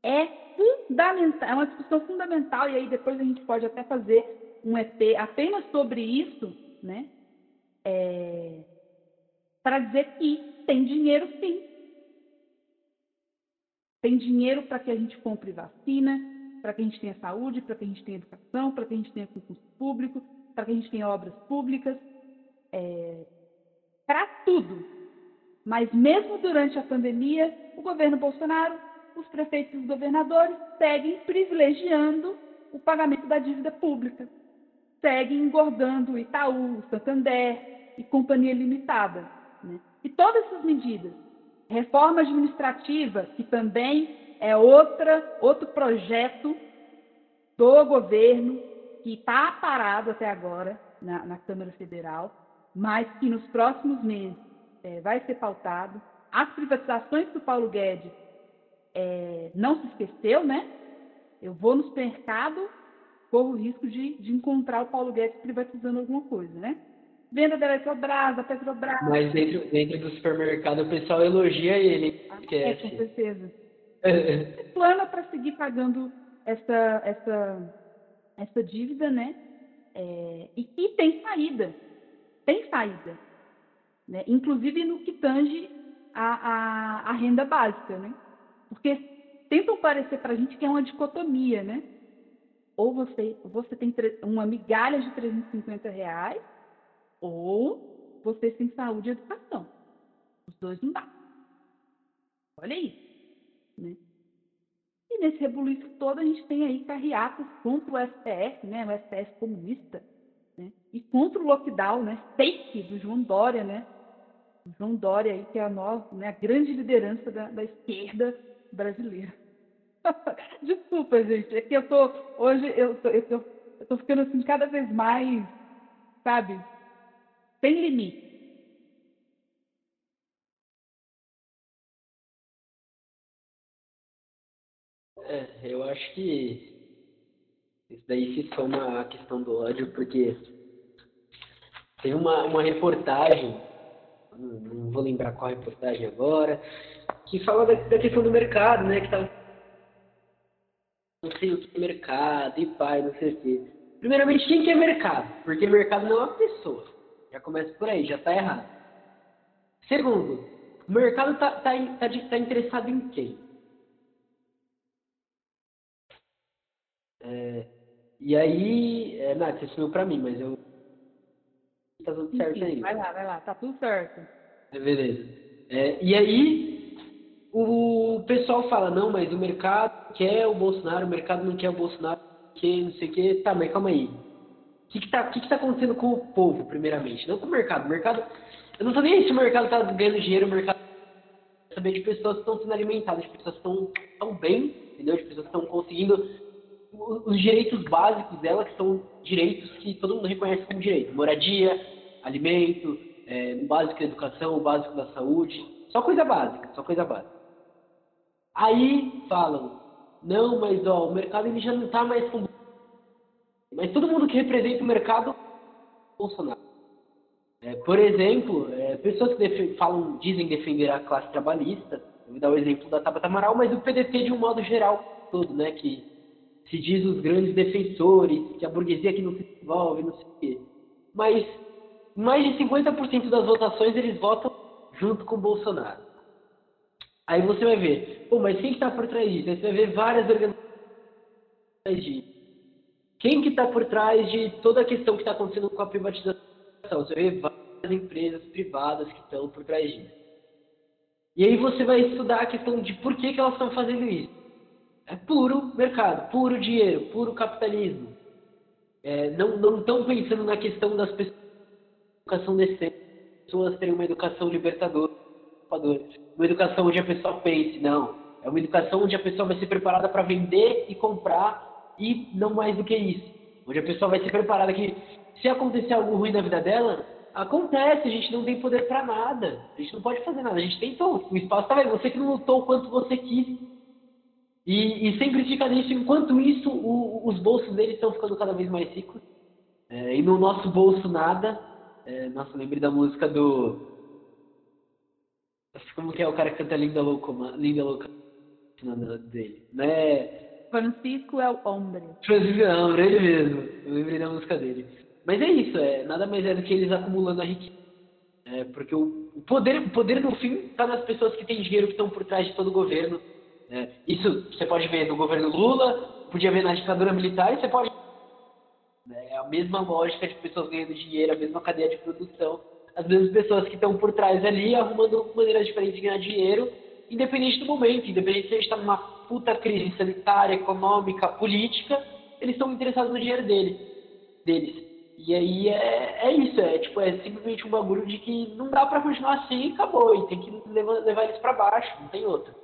é fundamental, é uma discussão fundamental, e aí depois a gente pode até fazer um EP apenas sobre isso, né? É, para dizer que tem dinheiro sim. Tem dinheiro para que a gente compre vacina, para que a gente tenha saúde, para que a gente tenha educação, para que a gente tenha concurso público, para que a gente tenha obras públicas, é, para tudo. Mas mesmo durante a pandemia, o governo Bolsonaro, os prefeitos e os governadores seguem privilegiando o pagamento da dívida pública, seguem engordando o Itaú, o Santander e Companhia Limitada. Né? E todas essas medidas, reforma administrativa, que também é outra, outro projeto do governo que está parado até agora na, na, Câmara Federal, mas que nos próximos meses é, vai ser pautado. As privatizações que o Paulo Guedes é, não se esqueceu, né? Eu vou no supermercado, corro o risco de, de encontrar o Paulo Guedes privatizando alguma coisa, né? Venda da Eletrobras, da Petrobras. Mas dentro, dentro do supermercado o pessoal elogia ele. Ah, é, com certeza. [laughs] plano para seguir pagando essa, essa, essa dívida, né? É, e que tem saída. Tem saída. Né? Inclusive no que tange a, a, a renda básica, né? Porque tentam parecer para a gente que é uma dicotomia, né? Ou você, você tem uma migalha de 350 reais, ou você tem saúde e educação. Os dois não dá. Olha isso. Né? E nesse rebuliço todo a gente tem aí carreatas contra o STF, né? o STF comunista, né? e contra o lockdown, né? fake do João Dória, né? O João Dória aí, que é a, nova, né? a grande liderança da, da esquerda brasileira. [laughs] Desculpa, gente, é que eu tô, hoje eu tô, eu tô, eu tô ficando assim cada vez mais, sabe, sem limite. É, eu acho que isso daí se soma à questão do ódio, porque tem uma, uma reportagem, não, não vou lembrar qual reportagem agora, que fala da, da questão do mercado, né? Que tá não sei o que é mercado, e pai, não sei o que. Primeiramente, quem que é mercado? Porque mercado não é uma pessoa. Já começa por aí, já está errado. Segundo, o mercado está tá, tá, tá, interessado em quem? É, e aí, é, Nath, você sumiu para mim, mas eu. Tá tudo certo aí. Vai lá, vai lá, tá tudo certo. É, beleza. É, e aí, o pessoal fala, não, mas o mercado quer o Bolsonaro, o mercado não quer o Bolsonaro, que não sei o que. Tá, mas calma aí. O que, que, tá, que, que tá acontecendo com o povo, primeiramente? Não com o mercado. O mercado. Eu não aí se o mercado tá ganhando dinheiro, o mercado saber de pessoas que estão sendo alimentadas, de pessoas que estão tão bem, entendeu? De pessoas que estão conseguindo os direitos básicos dela, que são direitos que todo mundo reconhece como direito. Moradia, alimento, é, básico da educação, básico da saúde. Só coisa básica, só coisa básica. Aí falam, não, mas ó, o mercado ele já não está mais com. Mas todo mundo que representa o mercado Bolsonaro. É, por exemplo, é, pessoas que falam, dizem defender a classe trabalhista, eu vou dar o exemplo da Tabata Amaral, mas o PDT de um modo geral todo, né, que se diz os grandes defensores, que a burguesia aqui não se envolve, não sei o quê. Mas mais de 50% das votações eles votam junto com o Bolsonaro. Aí você vai ver, pô, mas quem está por trás disso? Aí você vai ver várias organizações disso. Quem que está por trás de toda a questão que está acontecendo com a privatização? Você vai ver várias empresas privadas que estão por trás disso. E aí você vai estudar a questão de por que, que elas estão fazendo isso. É puro mercado, puro dinheiro, puro capitalismo. É, não estão pensando na questão das pessoas, educação decente, pessoas terem uma educação libertadora, uma educação onde a pessoa pense, não. É uma educação onde a pessoa vai ser preparada para vender e comprar e não mais do que isso. Onde a pessoa vai ser preparada que se acontecer algo ruim na vida dela, acontece, a gente não tem poder para nada. A gente não pode fazer nada. A gente tentou. O espaço tá vendo, você que não lutou o quanto você quis. E, e sempre fica nisso. Enquanto isso, o, os bolsos deles estão ficando cada vez mais ricos. É, e no nosso bolso nada. É, nossa, lembrei da música do. Como que é o cara que canta Linda Louca? Linda Louca dele. Né? Francisco é o homem. Francisco é o homem, ele mesmo. Eu lembrei da música dele. Mas é isso, é, nada mais é do que eles acumulando a riqueza. É, porque o, o, poder, o poder, no fim, está nas pessoas que têm dinheiro, que estão por trás de todo o governo. É, isso você pode ver no governo Lula, podia ver na ditadura militar, e você pode. É a mesma lógica de pessoas ganhando dinheiro, a mesma cadeia de produção. As mesmas pessoas que estão por trás ali, arrumando maneiras diferentes de ganhar dinheiro, independente do momento, independente se a gente está numa puta crise sanitária, econômica, política, eles estão interessados no dinheiro dele, deles. E aí é, é isso, é tipo, é simplesmente um bagulho de que não dá para continuar assim e acabou, e tem que levar, levar eles para baixo, não tem outra.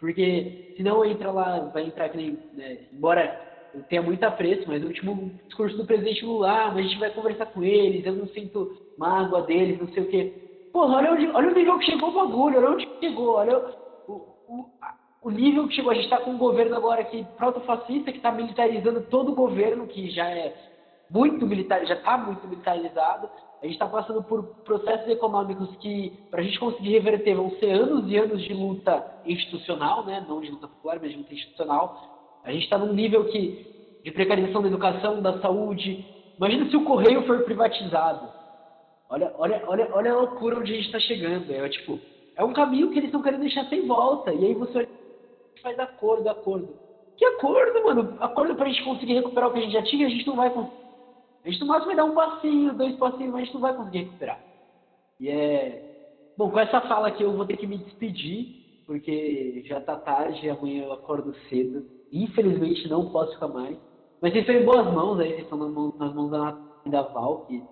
Porque senão entra lá, vai entrar que nem, né, embora eu tenha muito apreço, mas o último discurso do presidente Lula, ah, mas a gente vai conversar com eles, eu não sinto mágoa deles, não sei o quê. Porra, olha, onde, olha o nível que chegou o bagulho, olha onde chegou, olha o, o, o nível que chegou. A gente está com um governo agora que proto-fascista, que está militarizando todo o governo, que já é muito militar, já está muito militarizado. A gente está passando por processos econômicos que, para a gente conseguir reverter, vão ser anos e anos de luta institucional, né? não de luta popular, mas de luta institucional. A gente está num nível que, de precarização da educação, da saúde. Imagina se o correio for privatizado. Olha, olha, olha, olha a loucura onde a gente está chegando. É, tipo, é um caminho que eles estão querendo deixar sem volta. E aí você faz acordo, acordo. Que acordo, mano? Acordo para a gente conseguir recuperar o que a gente já tinha, a gente não vai conseguir a gente no máximo vai dar um passinho, dois passinhos, mas a gente não vai conseguir recuperar. E é. Bom, com essa fala aqui eu vou ter que me despedir, porque já tá tarde, amanhã eu acordo cedo. Infelizmente não posso ficar mais. Mas vocês estão em boas mãos aí, vocês estão nas mãos, nas mãos da, da Val, que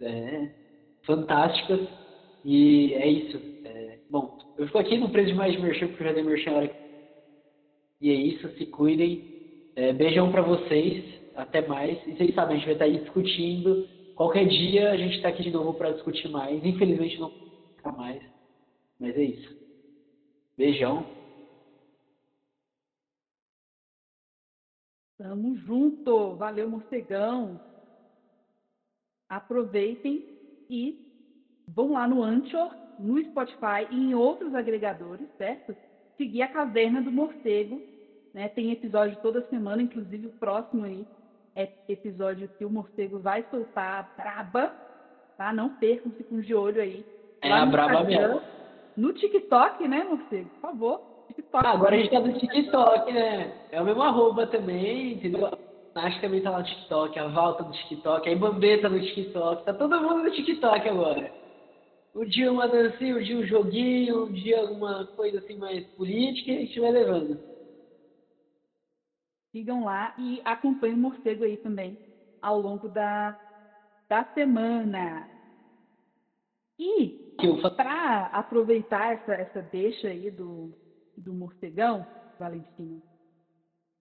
é, fantásticas. E é isso. É, bom, eu fico aqui no preço de mais de merchan, porque eu já dei merchan hora. E é isso, se cuidem. É, beijão para vocês até mais. E vocês sabem, a gente vai estar aí discutindo. Qualquer dia a gente está aqui de novo para discutir mais. Infelizmente não ficar mais. Mas é isso. Beijão. Tamo junto. Valeu, morcegão. Aproveitem e vão lá no Anchor, no Spotify e em outros agregadores, certo? Seguir a Caverna do Morcego. Né? Tem episódio toda semana, inclusive o próximo aí é episódio que o morcego vai soltar braba, tá? Não percam, fiquem de olho aí. É a braba mesmo. No TikTok, né, morcego? Por favor. TikTok. Ah, agora a gente tá no TikTok, né? É o mesmo arroba também, entendeu? Acho que também tá lá no TikTok, a Val tá no TikTok, a Ibambê tá no TikTok, tá todo mundo no TikTok agora. um dia uma dancinha, um dia um joguinho, um dia alguma coisa assim mais política e a gente vai levando. Sigam lá e acompanhem o morcego aí também ao longo da, da semana. E para aproveitar essa, essa deixa aí do, do morcegão, Valentina,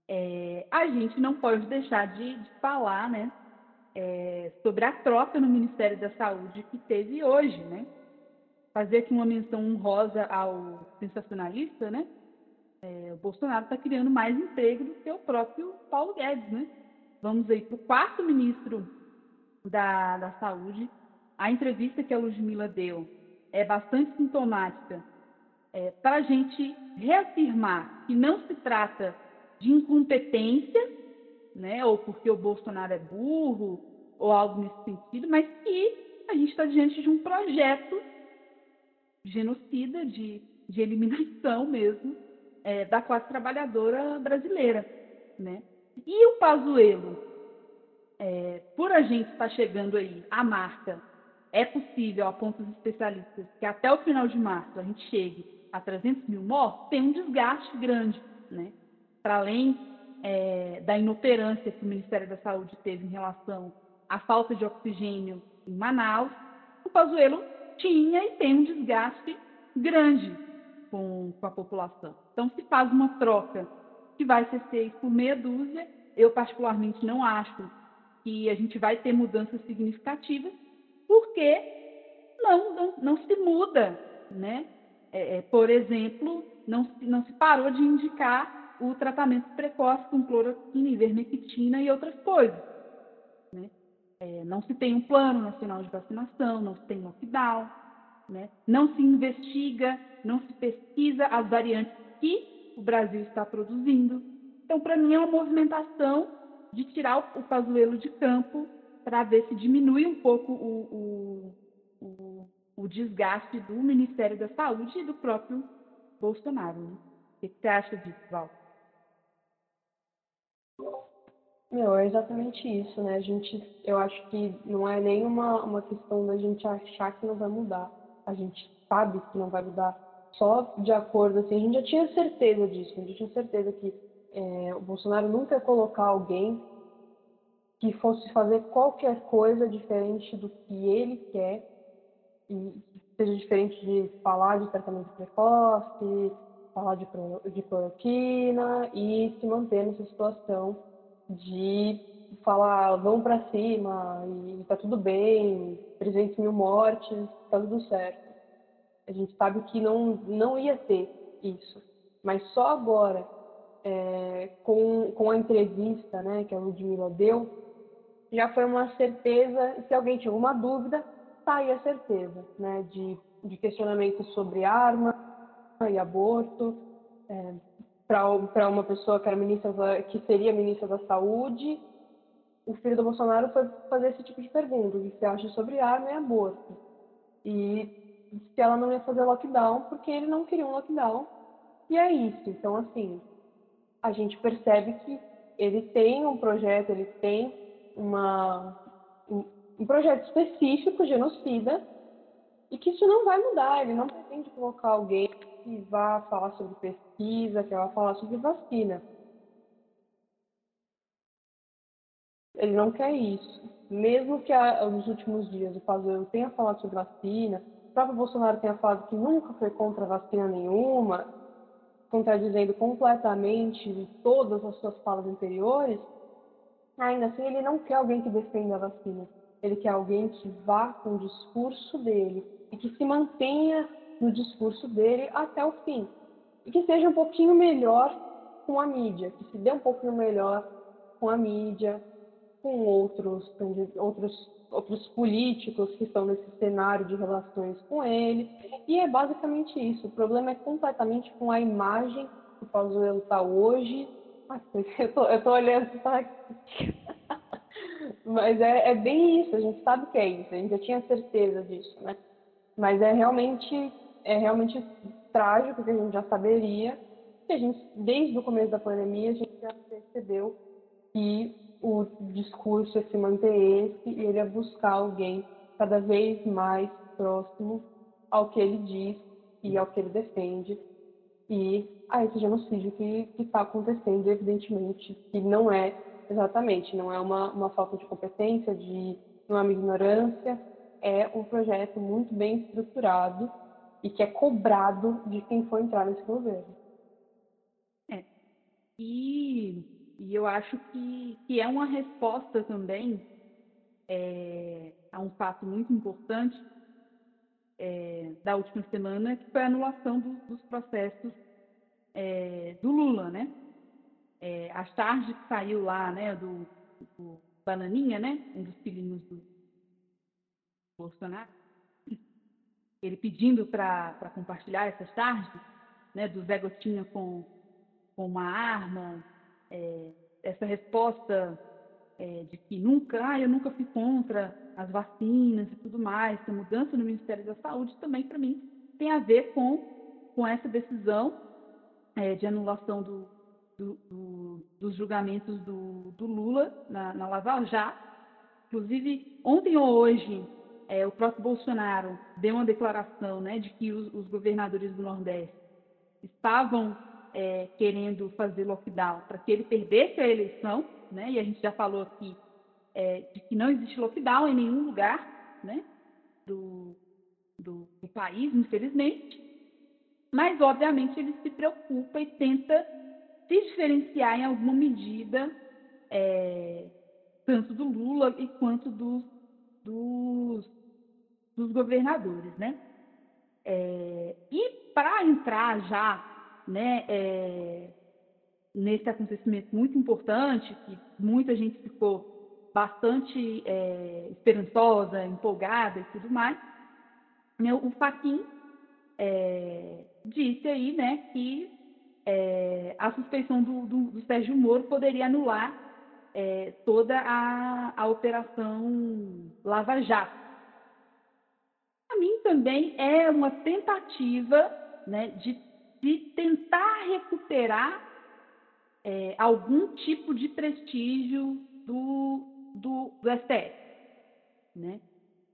é, a gente não pode deixar de, de falar, né, é, sobre a troca no Ministério da Saúde que teve hoje, né? Fazer aqui uma menção honrosa ao sensacionalista, né? É, o Bolsonaro está criando mais emprego do que o próprio Paulo Guedes, né? Vamos aí para o quarto ministro da, da Saúde. A entrevista que a Ludmilla deu é bastante sintomática é, para a gente reafirmar que não se trata de incompetência, né, ou porque o Bolsonaro é burro, ou algo nesse sentido, mas que a gente está diante de um projeto genocida, de, de eliminação mesmo, é, da classe trabalhadora brasileira. Né? E o Pazuello, é, por a gente estar tá chegando aí, a marca, é possível, a pontos especialistas, que até o final de março a gente chegue a 300 mil mortos, tem um desgaste grande, né? Para além é, da inoperância que o Ministério da Saúde teve em relação à falta de oxigênio em Manaus, o Pazuello tinha e tem um desgaste grande com, com a população. Então, se faz uma troca que vai ser feita por meia dúzia, eu particularmente não acho que a gente vai ter mudanças significativas, porque não, não, não se muda, né? É, é, por exemplo, não, não se parou de indicar o tratamento precoce com cloroquina, ivermectina e outras coisas. Né? É, não se tem um plano nacional de vacinação, não se tem lockdown, né? não se investiga, não se pesquisa as variantes que o Brasil está produzindo. Então, para mim, é uma movimentação de tirar o Pazuello de campo para ver se diminui um pouco o, o, o, o, desgaste do Ministério da Saúde e do próprio Bolsonaro. Né? O que você acha disso, Val? Meu, é exatamente isso, né? A gente, eu acho que não é nem uma, uma questão da gente achar que não vai mudar. A gente sabe que não vai mudar só de acordo, assim, a gente já tinha certeza disso, a gente tinha certeza que é, o Bolsonaro nunca ia colocar alguém que fosse fazer qualquer coisa diferente do que ele quer, seja diferente de falar de tratamento precoce, falar de, de cloroquina e se manter nessa situação de falar vamos para cima e tá tudo bem, 300 mil mortes, tá tudo certo. A gente sabe que não, não ia ter isso. Mas só agora, é, com, com a entrevista né, que a Ludmilla deu, já foi uma certeza, se alguém tinha alguma dúvida, tá aí a certeza, né, de, de questionamentos sobre arma e aborto, é, para uma pessoa que era ministra que seria ministra da saúde, o filho do Bolsonaro foi fazer esse tipo de pergunta, o que você acha sobre arma e aborto. E se ela não ia fazer lockdown, porque ele não queria um lockdown. E é isso. Então, assim, a gente percebe que ele tem um projeto, ele tem uma, um, projeto específico, genocida, e que isso não vai mudar. Ele não pretende colocar alguém que vá falar sobre pesquisa, que vá falar sobre vacina. Ele não quer isso. Mesmo que a, nos últimos dias o Pazuello tenha falado sobre vacina, o próprio Bolsonaro tenha falado que nunca foi contra vacina nenhuma, contradizendo completamente todas as suas falas anteriores, Ainda assim, ele não quer alguém que defenda a vacina. Ele quer alguém que vá com o discurso dele e que se mantenha no discurso dele até o fim. E que seja um pouquinho melhor com a mídia, que se dê um pouquinho melhor com a mídia, com outros, outros, outros políticos que estão nesse cenário de relações com ele. E é basicamente isso. O problema é completamente com a imagem que o Pazuello está hoje [laughs] eu tô, eu tô olhando para Mas é, é bem isso, a gente sabe que é isso, a gente já tinha certeza disso, né? Mas é realmente, é realmente trágico que a gente já saberia, que a gente, desde o começo da pandemia, a gente já percebeu que o discurso é se manter esse e ele é buscar alguém cada vez mais próximo ao que ele diz e ao que ele defende e a esse genocídio que está acontecendo, evidentemente, que não é exatamente, não é uma, uma falta de competência, de não é uma ignorância, é um projeto muito bem estruturado e que é cobrado de quem for entrar nesse governo. É. E, e eu acho que, que é uma resposta também é, a um fato muito importante é, da última semana, que foi a anulação do, dos processos é, do Lula, né? É, a charge que saiu lá, né, do, do Bananinha, né, um dos filhinhos do Bolsonaro, ele pedindo para compartilhar essa charge, né, do Zé Gotinha com, com uma arma, é, essa resposta é, de que nunca, ah, eu nunca fui contra as vacinas e tudo mais, essa mudança no Ministério da Saúde também, para mim, tem a ver com, com essa decisão é, de anulação do, do, do, dos julgamentos do, do Lula na, na Lava Jato. Inclusive, ontem ou hoje, é, o próprio Bolsonaro deu uma declaração né, de que os, os governadores do Nordeste estavam é, querendo fazer lockdown para que ele perdesse a eleição, né, e a gente já falou aqui é, de que não existe lockdown em nenhum lugar né, do, do, do país, infelizmente, mas obviamente ele se preocupa e tenta se diferenciar em alguma medida, é, tanto do Lula e quanto dos, dos dos governadores, né? É, e para entrar já, né, é, nesse acontecimento muito importante, que muita gente ficou bastante é, esperançosa, empolgada e tudo mais, né, o Faquin é, disse aí, né, que é, a suspeição do, do, do, Sérgio Moro poderia anular é, toda a, a operação Lava Jato mim também é uma tentativa né, de, de tentar recuperar é, algum tipo de prestígio do, do, do STF. Né?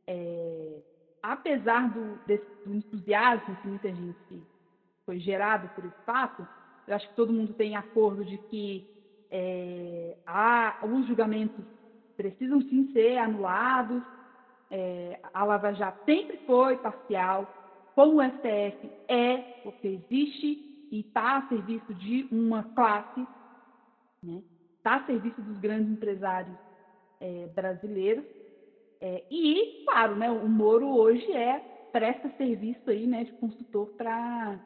É, apesar do, desse, do entusiasmo que muita gente foi gerado por esse fato, eu acho que todo mundo tem acordo de que é, há, os julgamentos precisam sim ser anulados, é, a Lava Jato sempre foi parcial, como o STF é, porque existe e está a serviço de uma classe, está né? Tá a serviço dos grandes empresários é, brasileiros. É, e, claro, né, o Moro hoje é presta serviço aí, né, de consultor para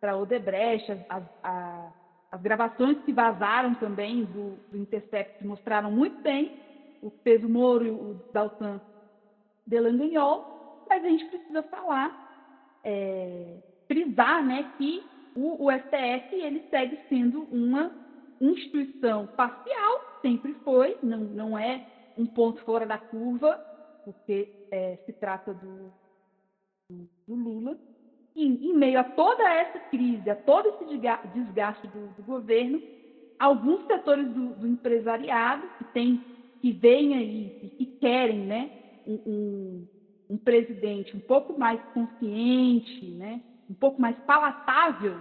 para Odebrecht, as, as, as, gravações que vazaram também do, do Intercept mostraram muito bem o que fez o Moro e o Daltan Delanguinhol, mas a gente precisa falar, é, frisar né, que o, o STF ele segue sendo uma instituição parcial, sempre foi, não, não é um ponto fora da curva, porque é, se trata do, do, do Lula. E, em meio a toda essa crise, a todo esse desgaste do, do governo, alguns setores do, do, empresariado que tem, que vêm aí que querem né, um, um, presidente um pouco mais consciente, né, um pouco mais palatável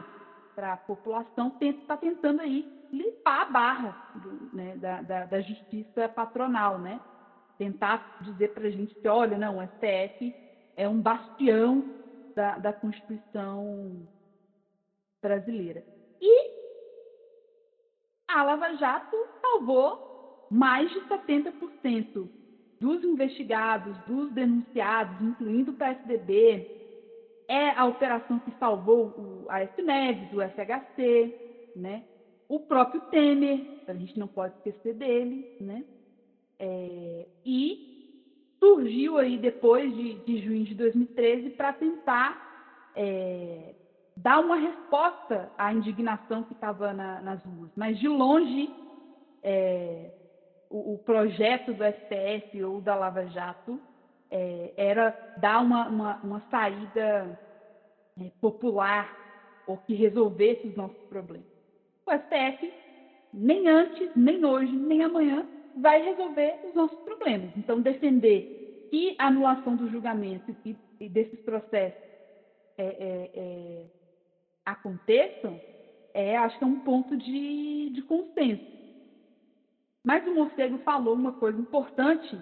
para a população, está tentando aí limpar a barra do, né, da, da, da, justiça patronal, né? Tentar dizer para a gente que, olha, não, o STF é um bastião da, da Constituição brasileira. E a Lava Jato salvou mais de 70% dos investigados, dos denunciados, incluindo o PSDB, é a operação que salvou o AF Neves, o FHC, né? o próprio Temer, a gente não pode esquecer dele, né? É, e surgiu aí depois de, de junho de 2013 para tentar é, dar uma resposta à indignação que estava na, nas ruas, mas de longe é, o, o projeto do STF ou da Lava Jato é, era dar uma, uma, uma saída é, popular ou que resolvesse os nossos problemas. O STF, nem antes, nem hoje, nem amanhã, vai resolver os nossos problemas. Então, defender que a anulação do julgamento e, e desses processos é, é, é, aconteçam, é, acho que é um ponto de, de consenso. Mas o Morcego falou uma coisa importante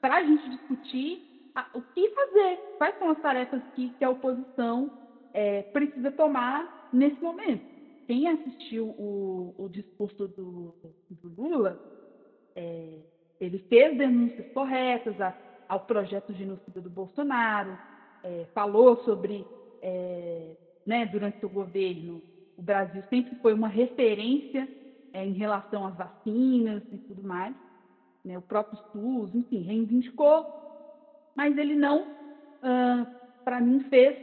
para a gente discutir a, o que fazer, quais são as tarefas que, que a oposição é, precisa tomar nesse momento. Quem assistiu o, o discurso do, do Lula, é, ele fez denúncias corretas a, ao projeto genocida do Bolsonaro, é, falou sobre, é, né, durante o governo, o Brasil sempre foi uma referência em relação às vacinas e tudo mais. Né, o próprio SUS, enfim, reivindicou, mas ele não, para mim, fez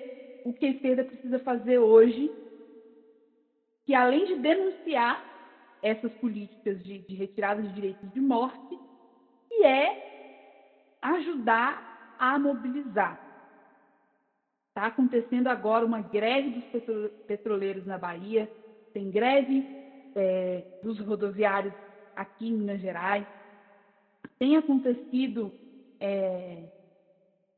o que a esquerda precisa fazer hoje, que além de denunciar essas políticas de, de retirada de direitos de morte, que é ajudar a mobilizar. Está acontecendo agora uma greve dos petroleiros na Bahia, tem greve é, dos rodoviários aqui em Minas Gerais, tem acontecido é,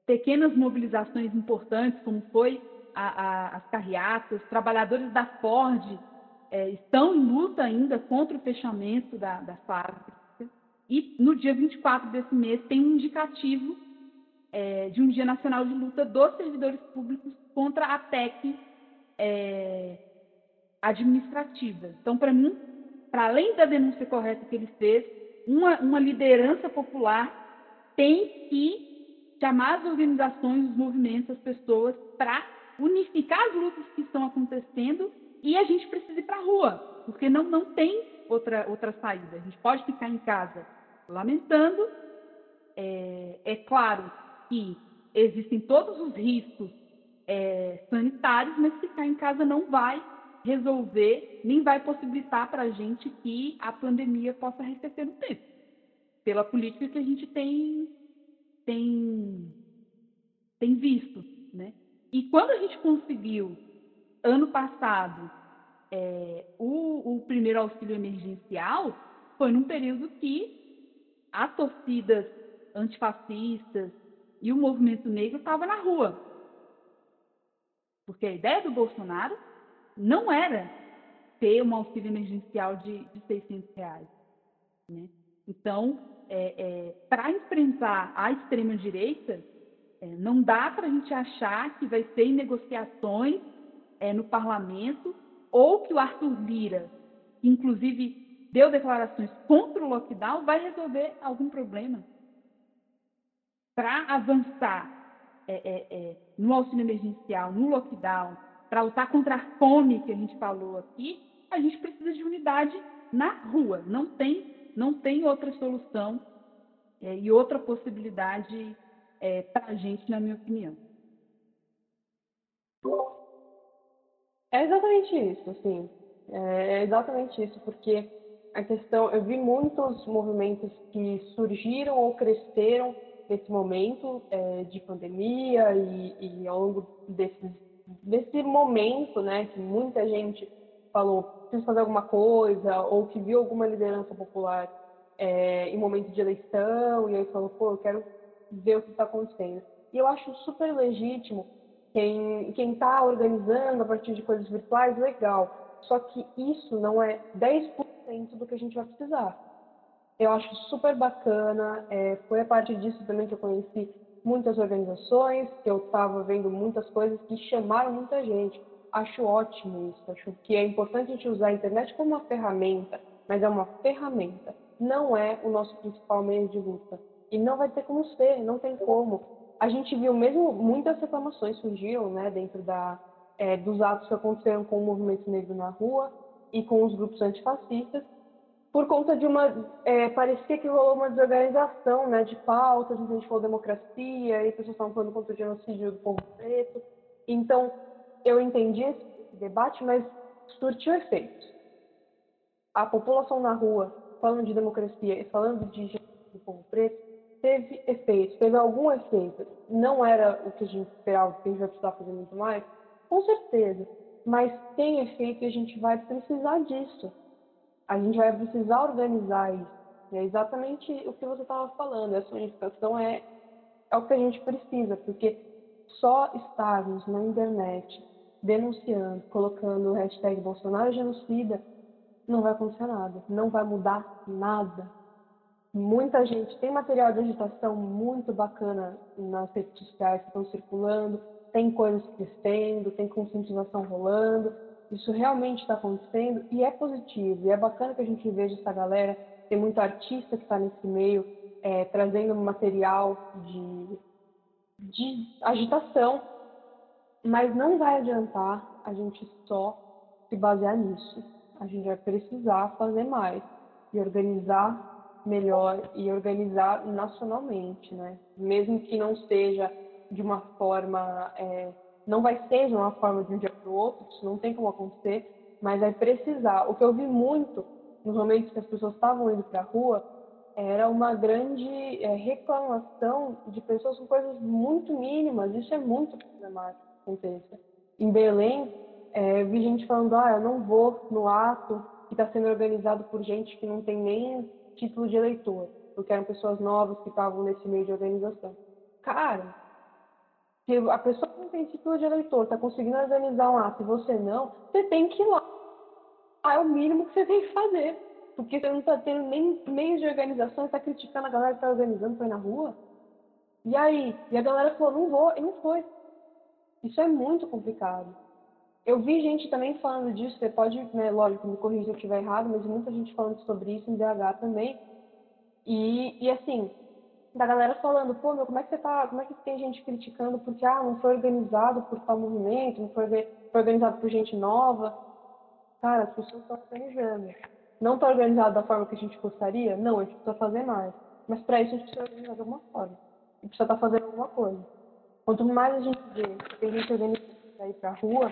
pequenas mobilizações importantes, como foi a, a, as carreatas, trabalhadores da Ford é, estão em luta ainda contra o fechamento da, da fábrica. E no dia 24 desse mês tem um indicativo é, de um Dia Nacional de Luta dos Servidores Públicos contra a PEC é, administrativa. Então, para mim, para além da denúncia correta que ele fez, uma, uma liderança popular tem que chamar as organizações, os movimentos, as pessoas para unificar as lutas que estão acontecendo e a gente precisa ir para a rua, porque não, não tem outra, outra saída. A gente pode ficar em casa lamentando. É, é claro que existem todos os riscos é, sanitários, mas ficar em casa não vai resolver, nem vai possibilitar para a gente que a pandemia possa arrefecer no tempo, pela política que a gente tem, tem, tem visto. Né? E quando a gente conseguiu, ano passado, é, o, o primeiro auxílio emergencial, foi num período que as torcidas antifascistas e o movimento negro estava na rua. Porque a ideia do Bolsonaro não era ter um auxílio emergencial de, de 600 reais. Né? Então, é, é, para enfrentar a extrema-direita, é, não dá para a gente achar que vai ser em negociações é, no parlamento ou que o Arthur Lira, que inclusive deu declarações contra o lockdown, vai resolver algum problema. Para avançar é, é, é, no auxílio emergencial, no lockdown, para lutar contra a fome que a gente falou aqui, a gente precisa de unidade na rua. Não tem, não tem outra solução é, e outra possibilidade é, para a gente, na minha opinião. É exatamente isso, sim. É exatamente isso, porque a questão, eu vi muitos movimentos que surgiram ou cresceram nesse momento é, de pandemia e, e ao longo desses desse momento, né, que muita gente falou preciso fazer alguma coisa ou que viu alguma liderança popular é, em momento de eleição e aí falou, pô, eu quero ver o que está acontecendo. E eu acho super legítimo quem está organizando a partir de coisas virtuais, legal. Só que isso não é 10% do que a gente vai precisar. Eu acho super bacana. É, foi a partir disso também que eu conheci muitas organizações, que eu estava vendo muitas coisas que chamaram muita gente. Acho ótimo isso. Acho que é importante a gente usar a internet como uma ferramenta, mas é uma ferramenta. Não é o nosso principal meio de luta. E não vai ter como ser, não tem como. A gente viu mesmo muitas reclamações surgiram, né, dentro da, é, dos atos que aconteceram com o movimento negro na rua e com os grupos antifascistas, por conta de uma. É, parecia que rolou uma desorganização né, de pautas, a gente falou democracia, e pessoas estavam falando contra o genocídio do povo preto. Então, eu entendi esse debate, mas surtiu efeitos. A população na rua, falando de democracia e falando de genocídio do povo preto, teve efeitos, teve algum efeito. Não era o que a gente esperava, que a gente vai precisar fazer muito mais, com certeza. Mas tem efeito e a gente vai precisar disso a gente vai precisar organizar isso. É exatamente o que você estava falando. Essa unificação é, é o que a gente precisa, porque só estarmos na internet denunciando, colocando o hashtag Bolsonaro genocida, não vai acontecer nada, não vai mudar nada. Muita gente tem material de agitação muito bacana nas redes sociais que estão circulando, tem coisas crescendo, tem conscientização rolando. Isso realmente está acontecendo e é positivo. E é bacana que a gente veja essa galera. Tem muito artista que está nesse meio, é, trazendo material de, de agitação. Mas não vai adiantar a gente só se basear nisso. A gente vai precisar fazer mais e organizar melhor e organizar nacionalmente, né? Mesmo que não seja de uma forma, é, não vai ser de uma forma de um dia para o outro, isso não tem como acontecer, mas vai precisar. O que eu vi muito nos momentos que as pessoas estavam indo para a rua era uma grande é, reclamação de pessoas com coisas muito mínimas. Isso é muito problemático que aconteça. Em Belém, é, vi gente falando: ah, eu não vou no ato que está sendo organizado por gente que não tem nem título de eleitor, porque eram pessoas novas que estavam nesse meio de organização. Cara, se a pessoa que não tem título de eleitor está conseguindo organizar um ato e você não, você tem que ir lá. Ah, é o mínimo que você tem que fazer. Porque você não está tendo nem meios de organização, está criticando a galera que está organizando ir na rua. E aí? E a galera falou, não vou, e não foi. Isso é muito complicado. Eu vi gente também falando disso, você pode, né, lógico, me corrigir se eu estiver errado, mas muita gente falando sobre isso em BH também. E, e assim, da galera falando, pô, meu, como é que você tá, como é que tem gente criticando porque, ah, não foi organizado por tal movimento, não foi, foi organizado por gente nova. Cara, as pessoas estão organizando. Não está organizado da forma que a gente gostaria? Não, a gente precisa fazer mais. Mas para isso a gente precisa organizar de alguma forma. Gente precisa estar tá fazendo alguma coisa. Quanto mais a gente vê que tem gente organizando para ir para a rua,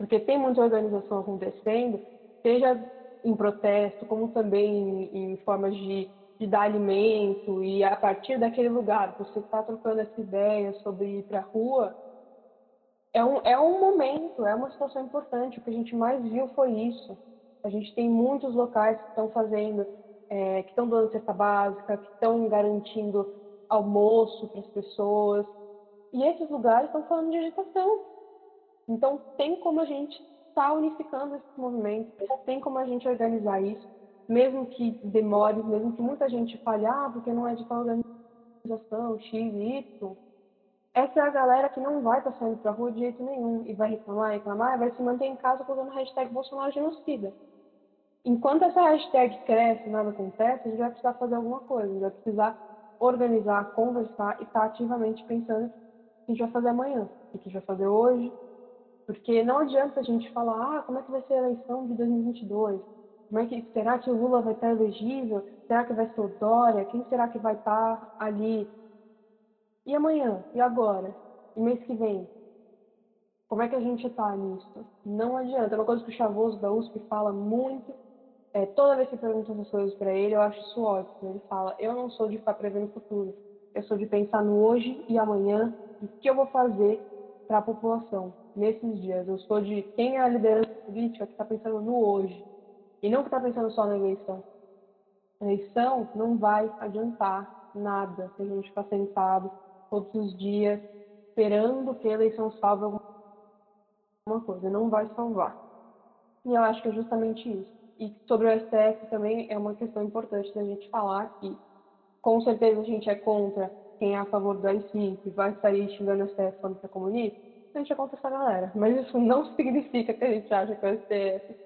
porque tem muita organização acontecendo, seja em protesto, como também em, formas de de dar alimento e a partir daquele lugar você está trocando essa ideia sobre ir para a rua, é um, é um momento, é uma situação importante. O que a gente mais viu foi isso. A gente tem muitos locais que estão fazendo, é, que estão dando cesta básica, que estão garantindo almoço para as pessoas. E esses lugares estão falando de agitação. Então, tem como a gente estar tá unificando esses movimentos, tem como a gente organizar isso mesmo que demore, mesmo que muita gente fale, ah, porque não é de tal organização, X e Y, essa é a galera que não vai estar saindo para rua de jeito nenhum e vai reclamar, reclamar, vai se manter em casa colocando hashtag Bolsonaro genocida. Enquanto essa hashtag cresce e nada acontece, a gente vai precisar fazer alguma coisa, a gente vai precisar organizar, conversar e estar ativamente pensando o que a gente vai fazer amanhã, o que a gente vai fazer hoje, porque não adianta a gente falar, ah, como é que vai ser a eleição de 2022? Como é que, será que o Lula vai estar elegível? Será que vai ser o Dória? Quem será que vai estar ali? E amanhã? E agora? E mês que vem? Como é que a gente está nisso? Não adianta. É uma coisa que o Chavoso da USP fala muito. É, toda vez que perguntam essas coisas para ele, eu acho isso ótimo. Ele fala: Eu não sou de ficar prevendo o futuro. Eu sou de pensar no hoje e amanhã e o que eu vou fazer para a população nesses dias. Eu sou de quem é a liderança política que está pensando no hoje e não que está pensando só na eleição. A eleição não vai adiantar nada se a gente ficar sentado todos os dias esperando que a eleição salve alguma coisa. Não vai salvar. E eu acho que é justamente isso. E sobre o STF também é uma questão importante da gente falar que com certeza a gente é contra quem é a favor do AI-5 vai sair xingando o STF quando é comunista, a gente contra essa galera. Mas isso não significa que a gente acha que o STF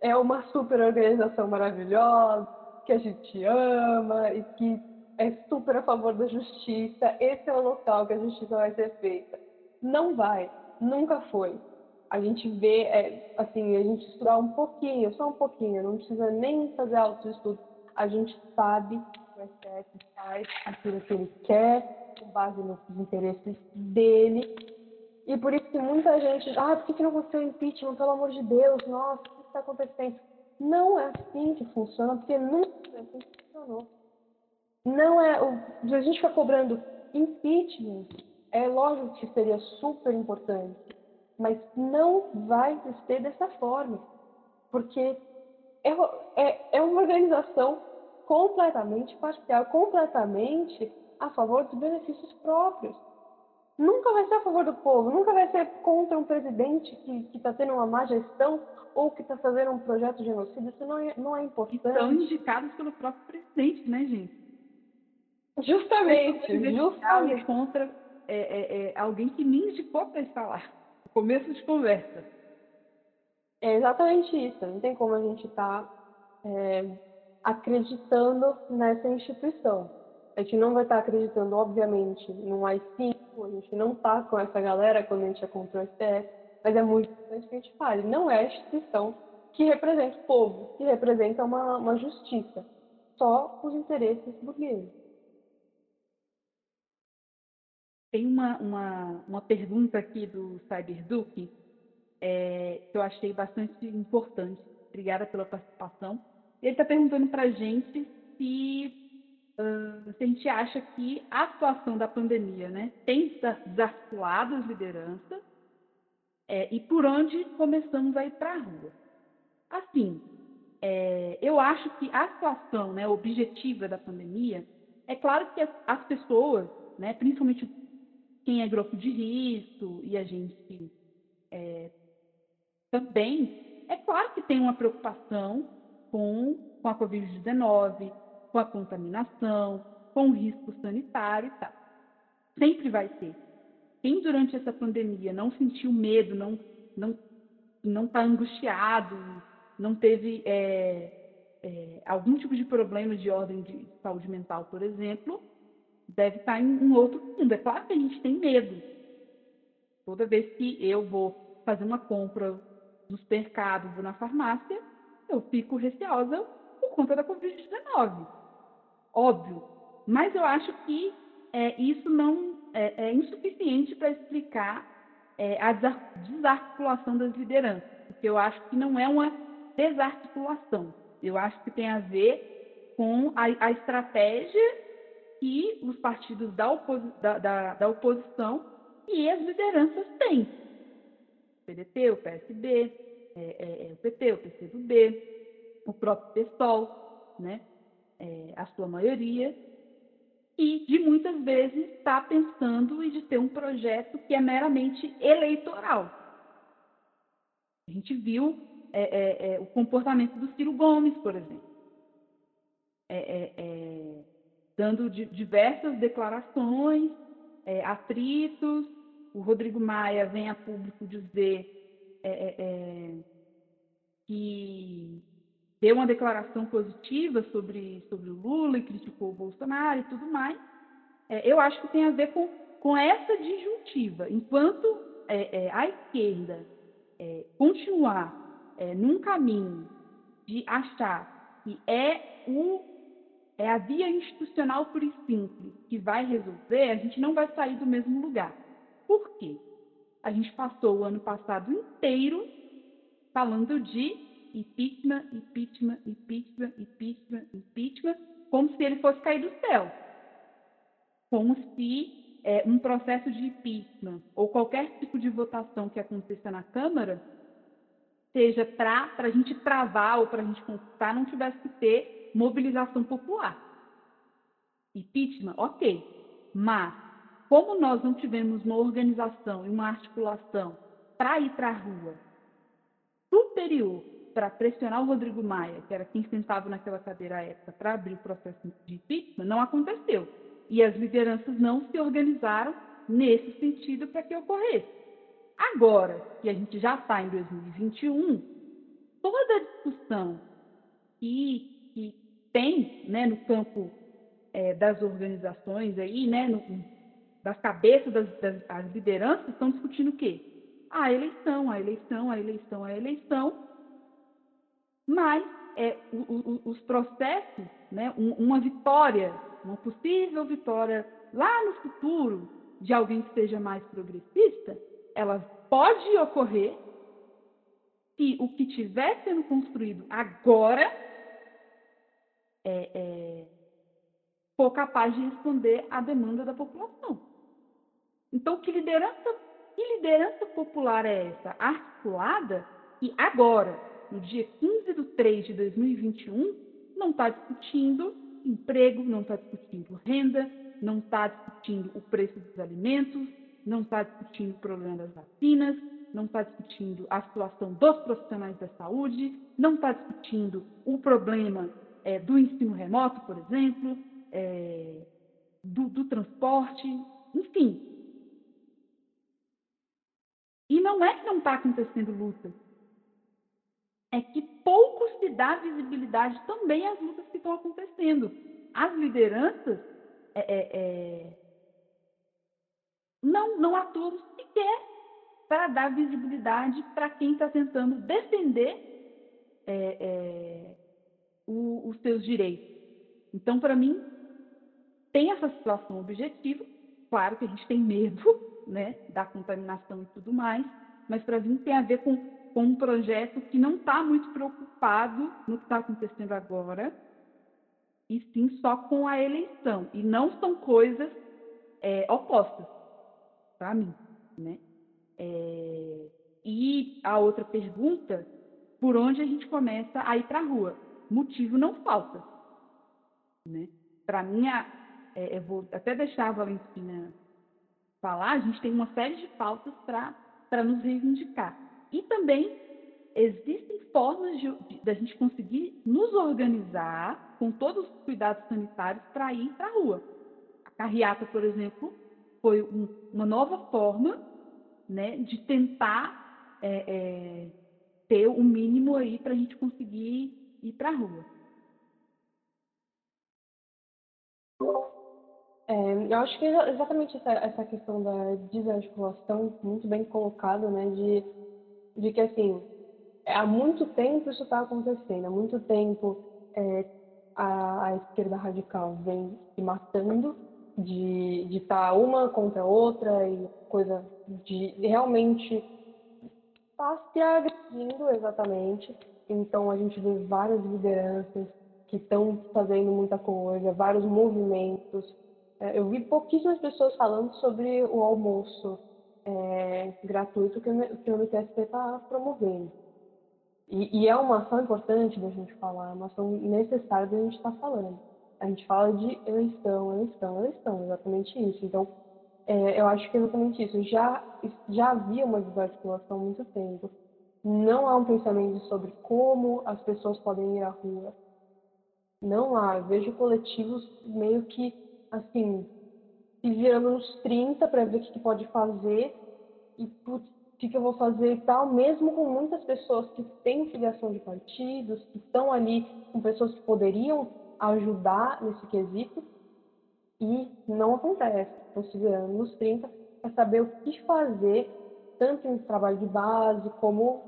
é uma super organização maravilhosa, que a gente ama e que é super a favor da justiça. Esse é o local que a justiça vai ser feita. Não vai, nunca foi. A gente vê, é, assim, a gente estudar um pouquinho, só um pouquinho, não precisa nem fazer autoestudo. A gente sabe que o STF faz aquilo que ele quer, com base nos interesses dele. E por isso que muita gente, ah, por que não aconteceu impeachment? Pelo amor de Deus, nossa, está acontecendo. Não é assim que funciona, porque nunca assim que funcionou. Não é. A gente ficar cobrando impeachment, é lógico que seria super importante, mas não vai ser dessa forma, porque é, é, é uma organização completamente parcial, completamente a favor dos benefícios próprios. Nunca vai ser a favor do povo, nunca vai ser contra um presidente que está tendo uma má gestão ou que está fazendo um projeto genocida. Isso não é, não é importante. Estão indicados pelo próprio presidente, né, gente? Justamente, justamente. contra é, é, é, alguém que me indicou para estar lá. Começo de conversa. É exatamente isso. Não tem como a gente estar tá, é, acreditando nessa instituição. A gente não vai estar tá acreditando, obviamente, no AI-5, a gente não está com essa galera quando a gente é contra o STF, mas é muito importante que a gente fale. Não é a instituição que representa o povo, que representa uma, uma justiça. Só os interesses burgueses. Tem uma, uma, uma pergunta aqui do Cyberduke é, que eu achei bastante importante. Obrigada pela participação. Ele está perguntando para a gente se, a gente acha que a situação da pandemia né, tem desarticulado as lideranças é, e por onde começamos a ir para a rua. Assim, é, eu acho que a situação né, objetiva da pandemia, é claro que as, as pessoas, né, principalmente quem é grupo de risco e a gente é, também, é claro que tem uma preocupação com, com a Covid-19, com a contaminação, com o risco sanitário e tal. Sempre vai ter. Quem durante essa pandemia não sentiu medo, não não não está angustiado, não teve é, é, algum tipo de problema de ordem de saúde mental, por exemplo, deve estar em um outro mundo. É claro que a gente tem medo. Toda vez que eu vou fazer uma compra no supermercado ou na farmácia, eu fico receosa por conta da Covid-19. Óbvio. Mas eu acho que é, isso não é, é insuficiente para explicar é, a desarticulação das lideranças. Porque eu acho que não é uma desarticulação. Eu acho que tem a ver com a, a estratégia que os partidos da, oposi da, da, da oposição e as lideranças têm. O PDT, o PSB, é, é, é, o PT, o PCdoB, o próprio PSOL, né? É, a sua maioria, e de muitas vezes está pensando e de ter um projeto que é meramente eleitoral. A gente viu é, é, é o comportamento do Ciro Gomes, por exemplo. É, é, dando diversas declarações, atritos. O Rodrigo Maia vem a público dizer que deu uma declaração positiva sobre, sobre o Lula e criticou o Bolsonaro e tudo mais. É, eu acho que tem a ver com, com essa disjuntiva. Enquanto é, a esquerda continuar num caminho de achar que é o é a via institucional e simples que vai resolver, a gente não vai sair do mesmo lugar. Por quê? A gente passou o ano passado inteiro falando de impeachment, impeachment, impeachment, impeachment, impeachment, como se ele fosse cair do céu. Como se é, um processo de impeachment ou qualquer tipo de votação que aconteça na Câmara seja para a gente travar ou para a gente conquistar, não tivesse que ter mobilização popular. Impeachment, ok. Mas, como nós não tivemos uma organização e uma articulação para ir para a rua superior para pressionar o Rodrigo Maia, que era quem sentava naquela cadeira à época, para abrir o processo de impeachment, não aconteceu. E as lideranças não se organizaram nesse sentido para que ocorresse. Agora que a gente já está em 2021, toda a discussão que, que tem né, no campo é, das organizações aí, né, no, das cabeças das, das as lideranças, estão discutindo o quê? A eleição, a eleição, a eleição, a eleição. Mas é, o, o, os processos, né, uma vitória, uma possível vitória lá no futuro de alguém que seja mais progressista, ela pode ocorrer se o que estiver sendo construído agora é, é, for capaz de responder à demanda da população. Então, que liderança, que liderança popular é essa? Articulada e agora, no dia 15 de 3 de 2021, não está discutindo emprego, não está discutindo renda, não está discutindo o preço dos alimentos, não está discutindo o problema das vacinas, não está discutindo a situação dos profissionais da saúde, não está discutindo o problema é, do ensino remoto, por exemplo, é, do, do transporte, enfim. E não é que não está acontecendo luta, é que pouco se dá visibilidade também às lutas que estão acontecendo. As lideranças é, é, é, não, não atuam sequer para dar visibilidade para quem está tentando defender é, é, o, os seus direitos. Então, para mim, tem essa situação objetiva. Claro que a gente tem medo [laughs] né, da contaminação e tudo mais, mas para mim tem a ver com, com um projeto que não está muito preocupado no que está acontecendo agora, e sim só com a eleição. E não são coisas é, opostas, para mim. Né? É, e a outra pergunta, por onde a gente começa a ir para a rua? Motivo não falta. Né? Para mim, é, eu vou até deixar a Valentina falar, a gente tem uma série de pautas para nos reivindicar. E também existem formas de, de, de, a gente conseguir nos organizar com todos os cuidados sanitários para ir para a rua. A carreata, por exemplo, foi um, uma nova forma né, de tentar é, é, ter o um mínimo aí para a gente conseguir ir para a rua. É, eu acho que exatamente essa, essa questão da desarticulação, muito bem colocada, né, de, de que, assim, há muito tempo isso está acontecendo, há muito tempo é, a, a, esquerda radical vem se matando de estar tá uma contra a outra e coisa de realmente está se agredindo exatamente. Então a gente vê várias lideranças que estão fazendo muita coisa, vários movimentos. É, eu vi pouquíssimas pessoas falando sobre o almoço é, gratuito que o, que o MTST está promovendo. E, e, é uma ação importante da gente falar, é uma ação necessária da gente estar tá falando. A gente fala de eleição, eleição, eleição, exatamente isso. Então, é, eu acho que é exatamente isso. Já, já havia uma desarticulação há muito tempo. Não há um pensamento sobre como as pessoas podem ir à rua. Não há. Eu vejo coletivos meio que, assim, se virando nos 30 para ver o que, pode fazer. E, putz, o que, eu vou fazer e tal, mesmo com muitas pessoas que têm filiação de partidos, que estão ali com pessoas que poderiam ajudar nesse quesito, e não acontece. Considerando nos 30, é saber o que fazer, tanto em trabalho de base como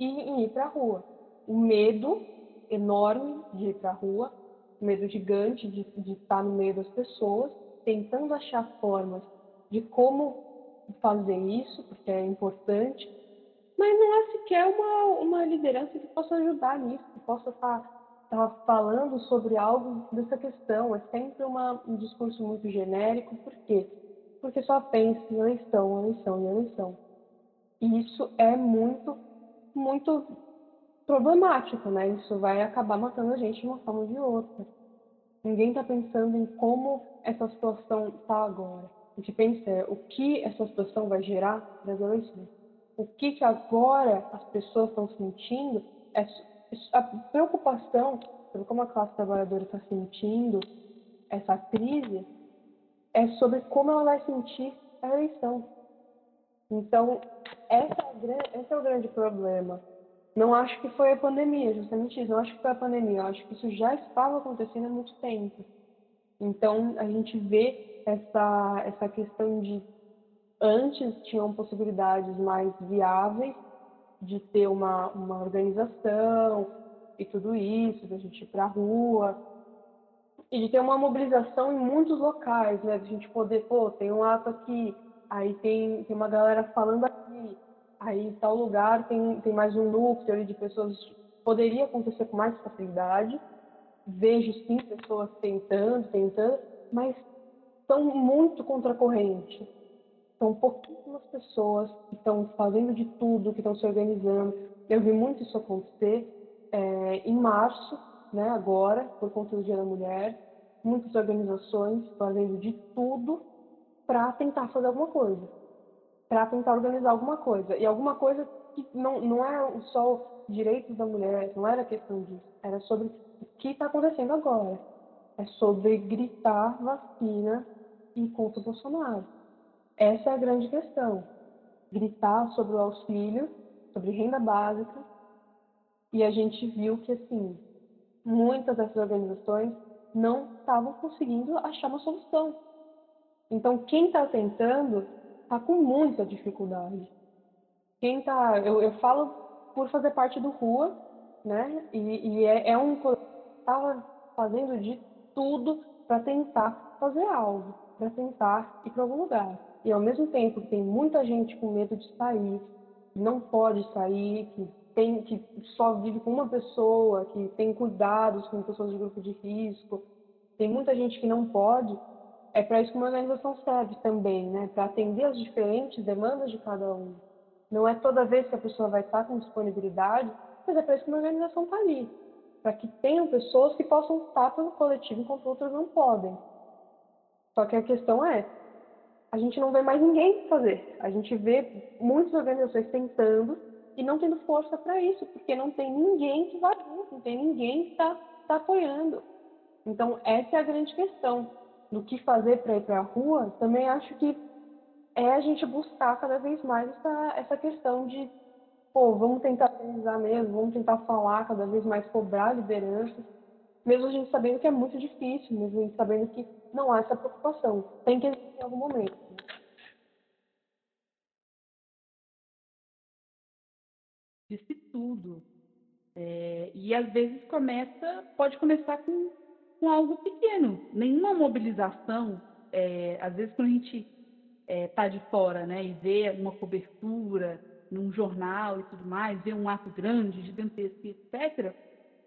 em ir para a rua. O medo enorme de ir para a rua, medo gigante de, de estar no meio das pessoas, tentando achar formas de como fazer isso, porque é importante, mas não é sequer uma, uma liderança que possa ajudar nisso, que possa estar tá estava falando sobre algo dessa questão. É sempre uma, um discurso muito genérico. Por quê? Porque só pensa em eleição, eleição e eleição. E isso é muito, muito problemático, né? Isso vai acabar matando a gente de uma forma ou de outra. Ninguém está pensando em como essa situação está agora. O que pensa é o que essa situação vai gerar para as eleições. O que, que agora as pessoas estão sentindo é a preocupação sobre como a classe trabalhadora está sentindo essa crise é sobre como ela vai sentir a eleição. Então, essa é esse é o grande problema. Não acho que foi a pandemia, justamente isso. Não acho que foi a pandemia. Eu acho que isso já estava acontecendo há muito tempo. Então, a gente vê essa, essa questão de antes tinham possibilidades mais viáveis de ter uma, uma organização e tudo isso, da gente ir para a rua, e de ter uma mobilização em muitos locais, né? De a gente poder, pô, tem um ato aqui, aí tem, tem uma galera falando aqui, aí tal lugar tem, tem mais um núcleo de pessoas. Poderia acontecer com mais facilidade. Vejo sim pessoas tentando, tentando, mas são muito contracorrente. São pouquíssimas pessoas que estão fazendo de tudo, que estão se organizando. Eu vi muito isso acontecer é, em março, né, agora, por conta do Dia da Mulher. Muitas organizações fazendo de tudo para tentar fazer alguma coisa. Para tentar organizar alguma coisa. E alguma coisa que não, não é só direitos da mulher, não era questão disso, era sobre o que está acontecendo agora. É sobre gritar vacina e contra o Bolsonaro. Essa é a grande questão. Gritar sobre o auxílio, sobre renda básica. E a gente viu que, assim, muitas dessas organizações não estavam conseguindo achar uma solução. Então, quem está tentando está com muita dificuldade. Quem tá, eu, eu falo por fazer parte do Rua, né? E, e é, é um estava fazendo de tudo para tentar fazer algo, para tentar ir para algum lugar. E ao mesmo tempo tem muita gente com medo de sair, que não pode sair, que tem que só vive com uma pessoa, que tem cuidados com pessoas de grupo de risco, tem muita gente que não pode. É para isso que uma organização serve também, né? Para atender as diferentes demandas de cada um. Não é toda vez que a pessoa vai estar com disponibilidade, mas é para isso que uma organização está ali. Para que tenham pessoas que possam estar pelo coletivo enquanto outras não podem. Só que a questão é, a gente não vê mais ninguém fazer. A gente vê muitas organizações tentando e não tendo força para isso, porque não tem ninguém que vá junto, não tem ninguém que está tá apoiando. Então, essa é a grande questão do que fazer para ir para a rua. Também acho que é a gente buscar cada vez mais essa, essa questão de, pô, vamos tentar organizar mesmo, vamos tentar falar cada vez mais, cobrar lideranças, mesmo a gente sabendo que é muito difícil, mesmo a gente sabendo que não há essa preocupação. Tem que existir em algum momento. Disse tudo. É, e às vezes começa, pode começar com, com algo pequeno. Nenhuma mobilização, é, às vezes quando a gente está é, de fora, né, e vê uma cobertura num jornal e tudo mais, vê um ato grande, gigantesco, etc.,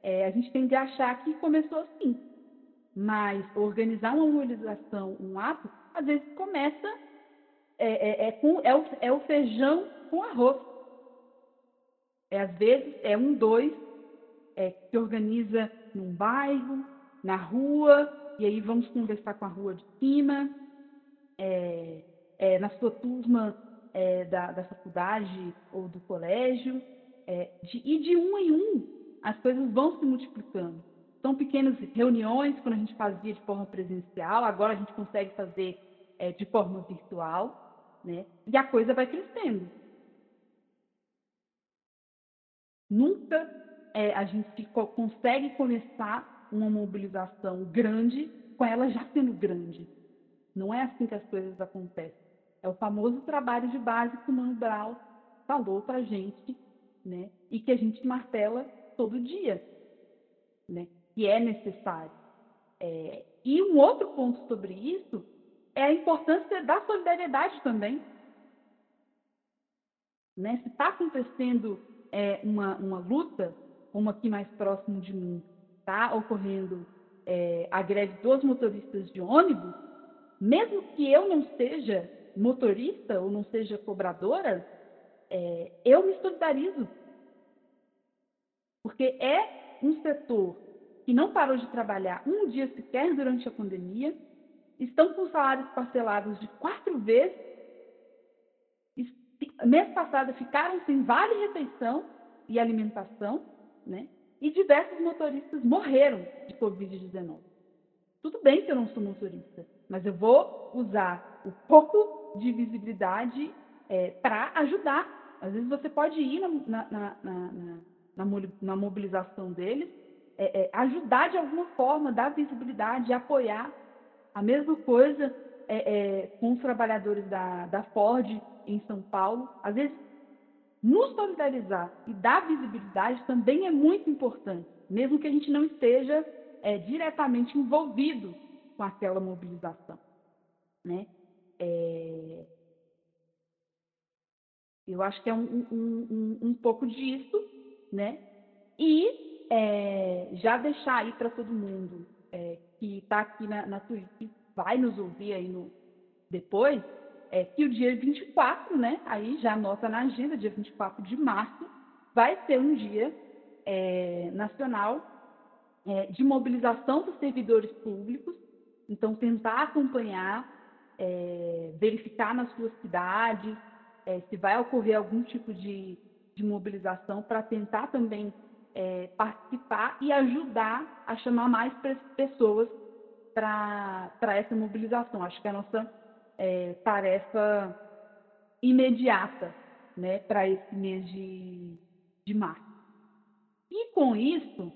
é, a gente tende a achar que começou assim. Mas organizar uma mobilização, um ato, às vezes começa é, é, é com, é, o, é o feijão com arroz. É, às vezes é um, dois, é, que organiza num bairro, na rua, e aí vamos conversar com a rua de cima. É, é, na sua turma é, da, da, faculdade ou do colégio, é, de, e de um em um as coisas vão se multiplicando. São pequenas reuniões, quando a gente fazia de forma presencial, agora a gente consegue fazer é, de forma virtual, né? e a coisa vai crescendo. Nunca é, a gente consegue começar uma mobilização grande com ela já sendo grande. Não é assim que as coisas acontecem. É o famoso trabalho de base que o Mano Brown falou para a gente, né? E que a gente martela todo dia, né? Que é necessário. É... E um outro ponto sobre isso é a importância da solidariedade também. Né? Se está acontecendo é, uma, uma luta, como aqui mais próximo de mim, está ocorrendo é, a greve dos motoristas de ônibus, mesmo que eu não seja motorista ou não seja cobradora, é, eu me solidarizo. Porque é um setor que não parou de trabalhar um dia sequer durante a pandemia, estão com salários parcelados de quatro vezes, mês passado ficaram sem vale refeição e alimentação, né? E diversos motoristas morreram de Covid-19. Tudo bem que eu não sou motorista, mas eu vou usar o pouco de visibilidade é, para ajudar. Às vezes você pode ir na, na, na, na mobilização deles, é, é, ajudar de alguma forma, dar visibilidade, apoiar. A mesma coisa é, é, com os trabalhadores da, da Ford em São Paulo. Às vezes, nos solidarizar e dar visibilidade também é muito importante, mesmo que a gente não esteja é, diretamente envolvido com aquela mobilização. Né? É... Eu acho que é um, um, um, um pouco disso, né? E é, já deixar aí para todo mundo é, que está aqui na, na Twitch, vai nos ouvir aí no, depois, é, que o dia 24, né? Aí já anota na agenda, dia 24 de março, vai ser um dia é, nacional é, de mobilização dos servidores públicos. Então, tentar acompanhar é, verificar nas suas cidades é, se vai ocorrer algum tipo de, de mobilização para tentar também é, participar e ajudar a chamar mais pessoas para essa mobilização. Acho que a nossa é, tarefa imediata né, para esse mês de, de março. E com isso,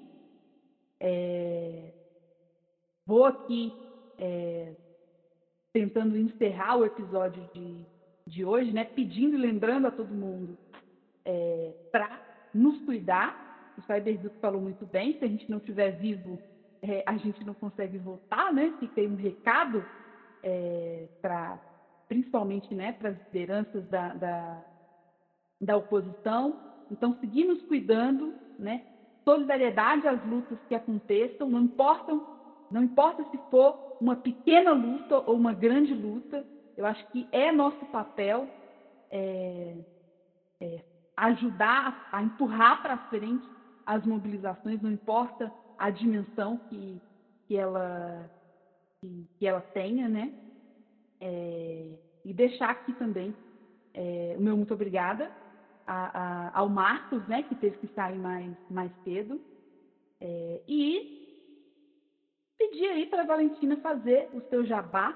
é, vou aqui é, tentando encerrar o episódio de, de hoje, né, pedindo e lembrando a todo mundo é, para nos cuidar. O Cyberduke falou muito bem, se a gente não estiver vivo, é, a gente não consegue voltar, né? Fica um recado é, para principalmente né, para as lideranças da, da, da oposição. Então, seguir nos cuidando, né? solidariedade às lutas que aconteçam, não importa, não importa se for uma pequena luta ou uma grande luta, eu acho que é nosso papel é, é, ajudar a empurrar para frente as mobilizações, não importa a dimensão que, que, ela, que, que ela tenha, né? É, e deixar aqui também é, o meu muito obrigada a, a, ao Marcos, né, que teve que sair mais, mais cedo, é, e pedir aí para a Valentina fazer o seu jabá,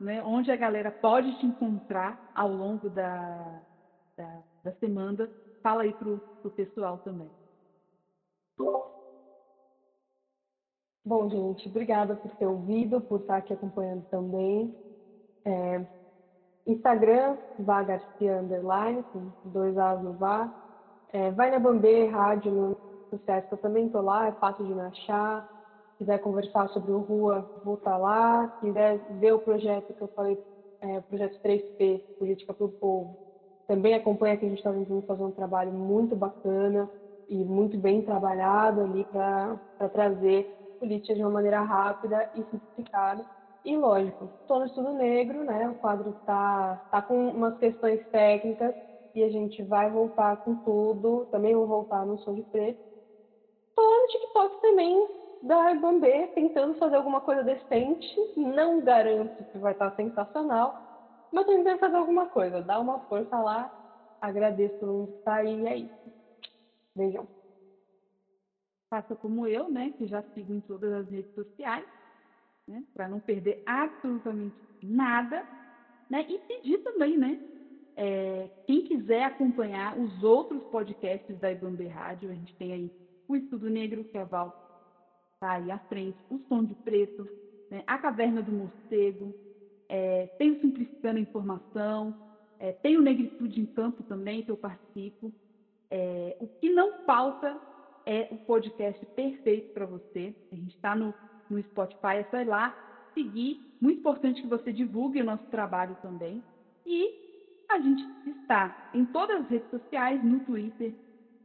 né, onde a galera pode te encontrar ao longo da, da, da semana. Fala aí para o pessoal também. Bom, gente, obrigada por ter ouvido, por estar aqui acompanhando também. É, Instagram, Vá Garcia Underline, com dois A's no Vá. É, vai na Bambê Rádio no sucesso, eu também estou lá, é fácil de me achar. Se quiser conversar sobre o Rua, vou estar tá lá. Se quiser ver o projeto que eu falei, é, o projeto 3P, Política para o Povo, também acompanha que a gente está tentando fazer um trabalho muito bacana e muito bem trabalhado ali para trazer política de uma maneira rápida e simplificada e lógico, estou no estudo negro, né? O quadro está tá com umas questões técnicas e a gente vai voltar com tudo. Também vou voltar no som de preto. Estou no TikTok também da Bambê, tentando fazer alguma coisa decente. Não garanto que vai estar sensacional, mas estou tentando fazer alguma coisa. Dá uma força lá. Agradeço todo mundo que está aí. É isso. Beijão. Faça como eu, né? Que já sigo em todas as redes sociais né, para não perder absolutamente nada, né, e pedir também, né, é, quem quiser acompanhar os outros podcasts da Ibambe Rádio, a gente tem aí o Estudo Negro, que a Val está aí à frente, o Som de Preto, né, a Caverna do Morcego, é, tem o Simplificando a Informação, é, tem o Negritude em Campo também, que eu participo. O que não falta é o podcast perfeito para você. A gente está no no Spotify, é só ir lá, seguir. Muito importante que você divulgue o nosso trabalho também. E a gente está em todas as redes sociais, no Twitter,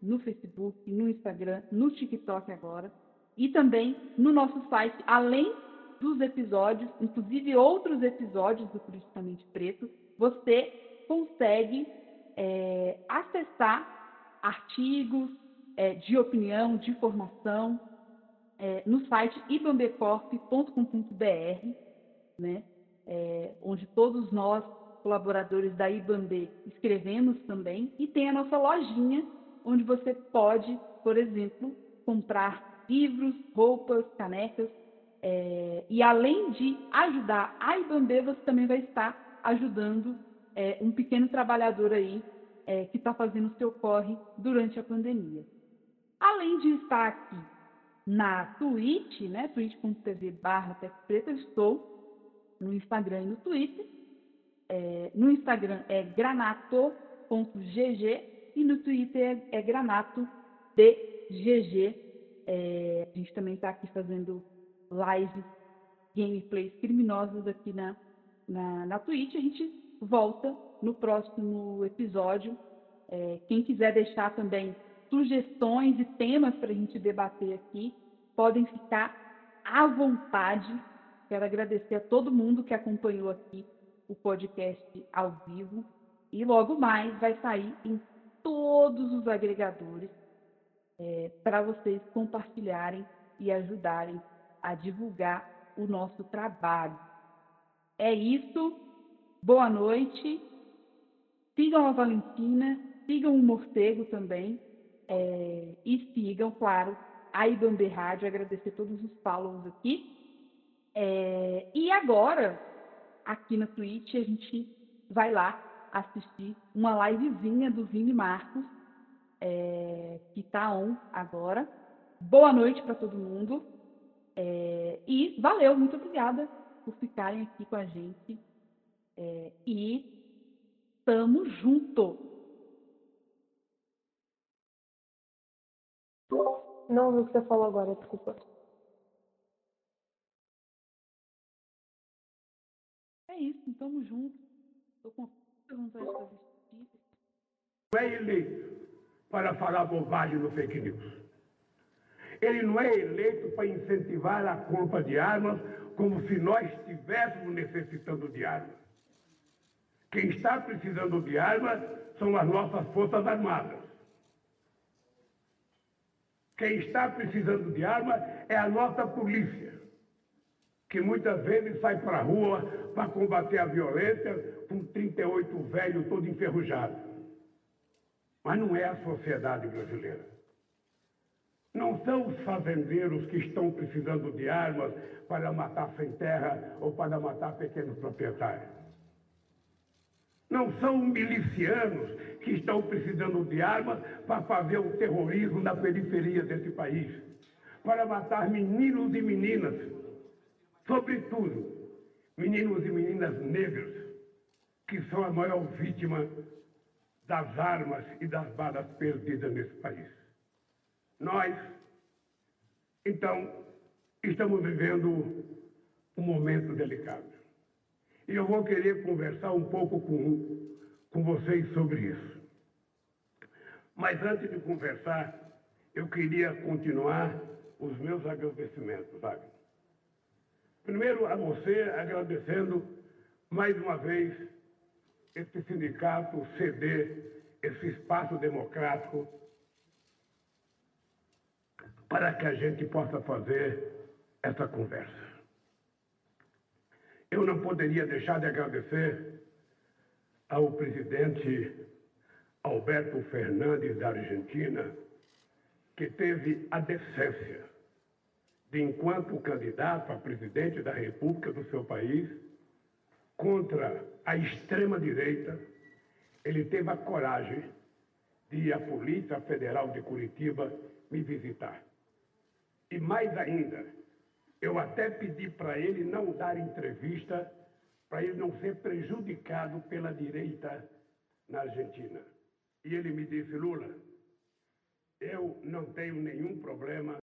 no Facebook, no Instagram, no TikTok agora. E também no nosso site, além dos episódios, inclusive outros episódios do Politicamente Preto, você consegue é, acessar artigos é, de opinião, de formação, é, no site ibambecorp.com.br, né, é, onde todos nós, colaboradores da Ibambe, escrevemos também, e tem a nossa lojinha, onde você pode, por exemplo, comprar livros, roupas, canecas, é, e além de ajudar a Ibambe, você também vai estar ajudando é, um pequeno trabalhador aí é, que está fazendo o seu corre durante a pandemia. Além de estar aqui na Twitch, né? twitch.tv barra Preta, estou no Instagram e no Twitter. É, no Instagram é granato.gg e no Twitter é, granatodgg. É, a gente também está aqui fazendo lives, gameplays criminosas aqui na, na, na Twitch. A gente volta no próximo episódio. É, quem quiser deixar também sugestões e temas para a gente debater aqui, podem ficar à vontade. Quero agradecer a todo mundo que acompanhou aqui o podcast ao vivo. E logo mais vai sair em todos os agregadores é, para vocês compartilharem e ajudarem a divulgar o nosso trabalho. É isso. Boa noite Sigam a Valentina, sigam o Morcego também. É, e sigam, claro, a Ibambe Rádio. Agradecer todos os follows aqui. É, e agora, aqui na Twitch, a gente vai lá assistir uma livezinha do Vini Marcos, é, que está on agora. Boa noite para todo mundo. É, e valeu, muito obrigada por ficarem aqui com a gente. É, e tamo junto! Não ouvi o que você falou agora, desculpa. É isso, tamo junto. Tô com vontade de fazer Não é eleito para falar bobagem no fake news. Ele não é eleito para incentivar a compra de armas como se nós estivéssemos necessitando de armas. Quem está precisando de armas são as nossas Forças Armadas. Quem está precisando de armas é a nossa polícia, que muitas vezes sai para a rua para combater a violência com 38 velho todo enferrujado. Mas não é a sociedade brasileira. Não são os fazendeiros que estão precisando de armas para matar sem terra ou para matar pequenos proprietários. Não são milicianos que estão precisando de armas para fazer o terrorismo na periferia desse país, para matar meninos e meninas, sobretudo meninos e meninas negros, que são a maior vítima das armas e das balas perdidas nesse país. Nós, então, estamos vivendo um momento delicado. E eu vou querer conversar um pouco com, com vocês sobre isso. Mas antes de conversar, eu queria continuar os meus agradecimentos, sabe? Primeiro a você, agradecendo mais uma vez esse sindicato ceder esse espaço democrático para que a gente possa fazer essa conversa. Eu não poderia deixar de agradecer ao presidente Alberto Fernandes da Argentina, que teve a decência de, enquanto candidato a presidente da República do seu país, contra a extrema-direita, ele teve a coragem de ir à Polícia Federal de Curitiba me visitar. E mais ainda, eu até pedi para ele não dar entrevista, para ele não ser prejudicado pela direita na Argentina. E ele me disse, Lula, eu não tenho nenhum problema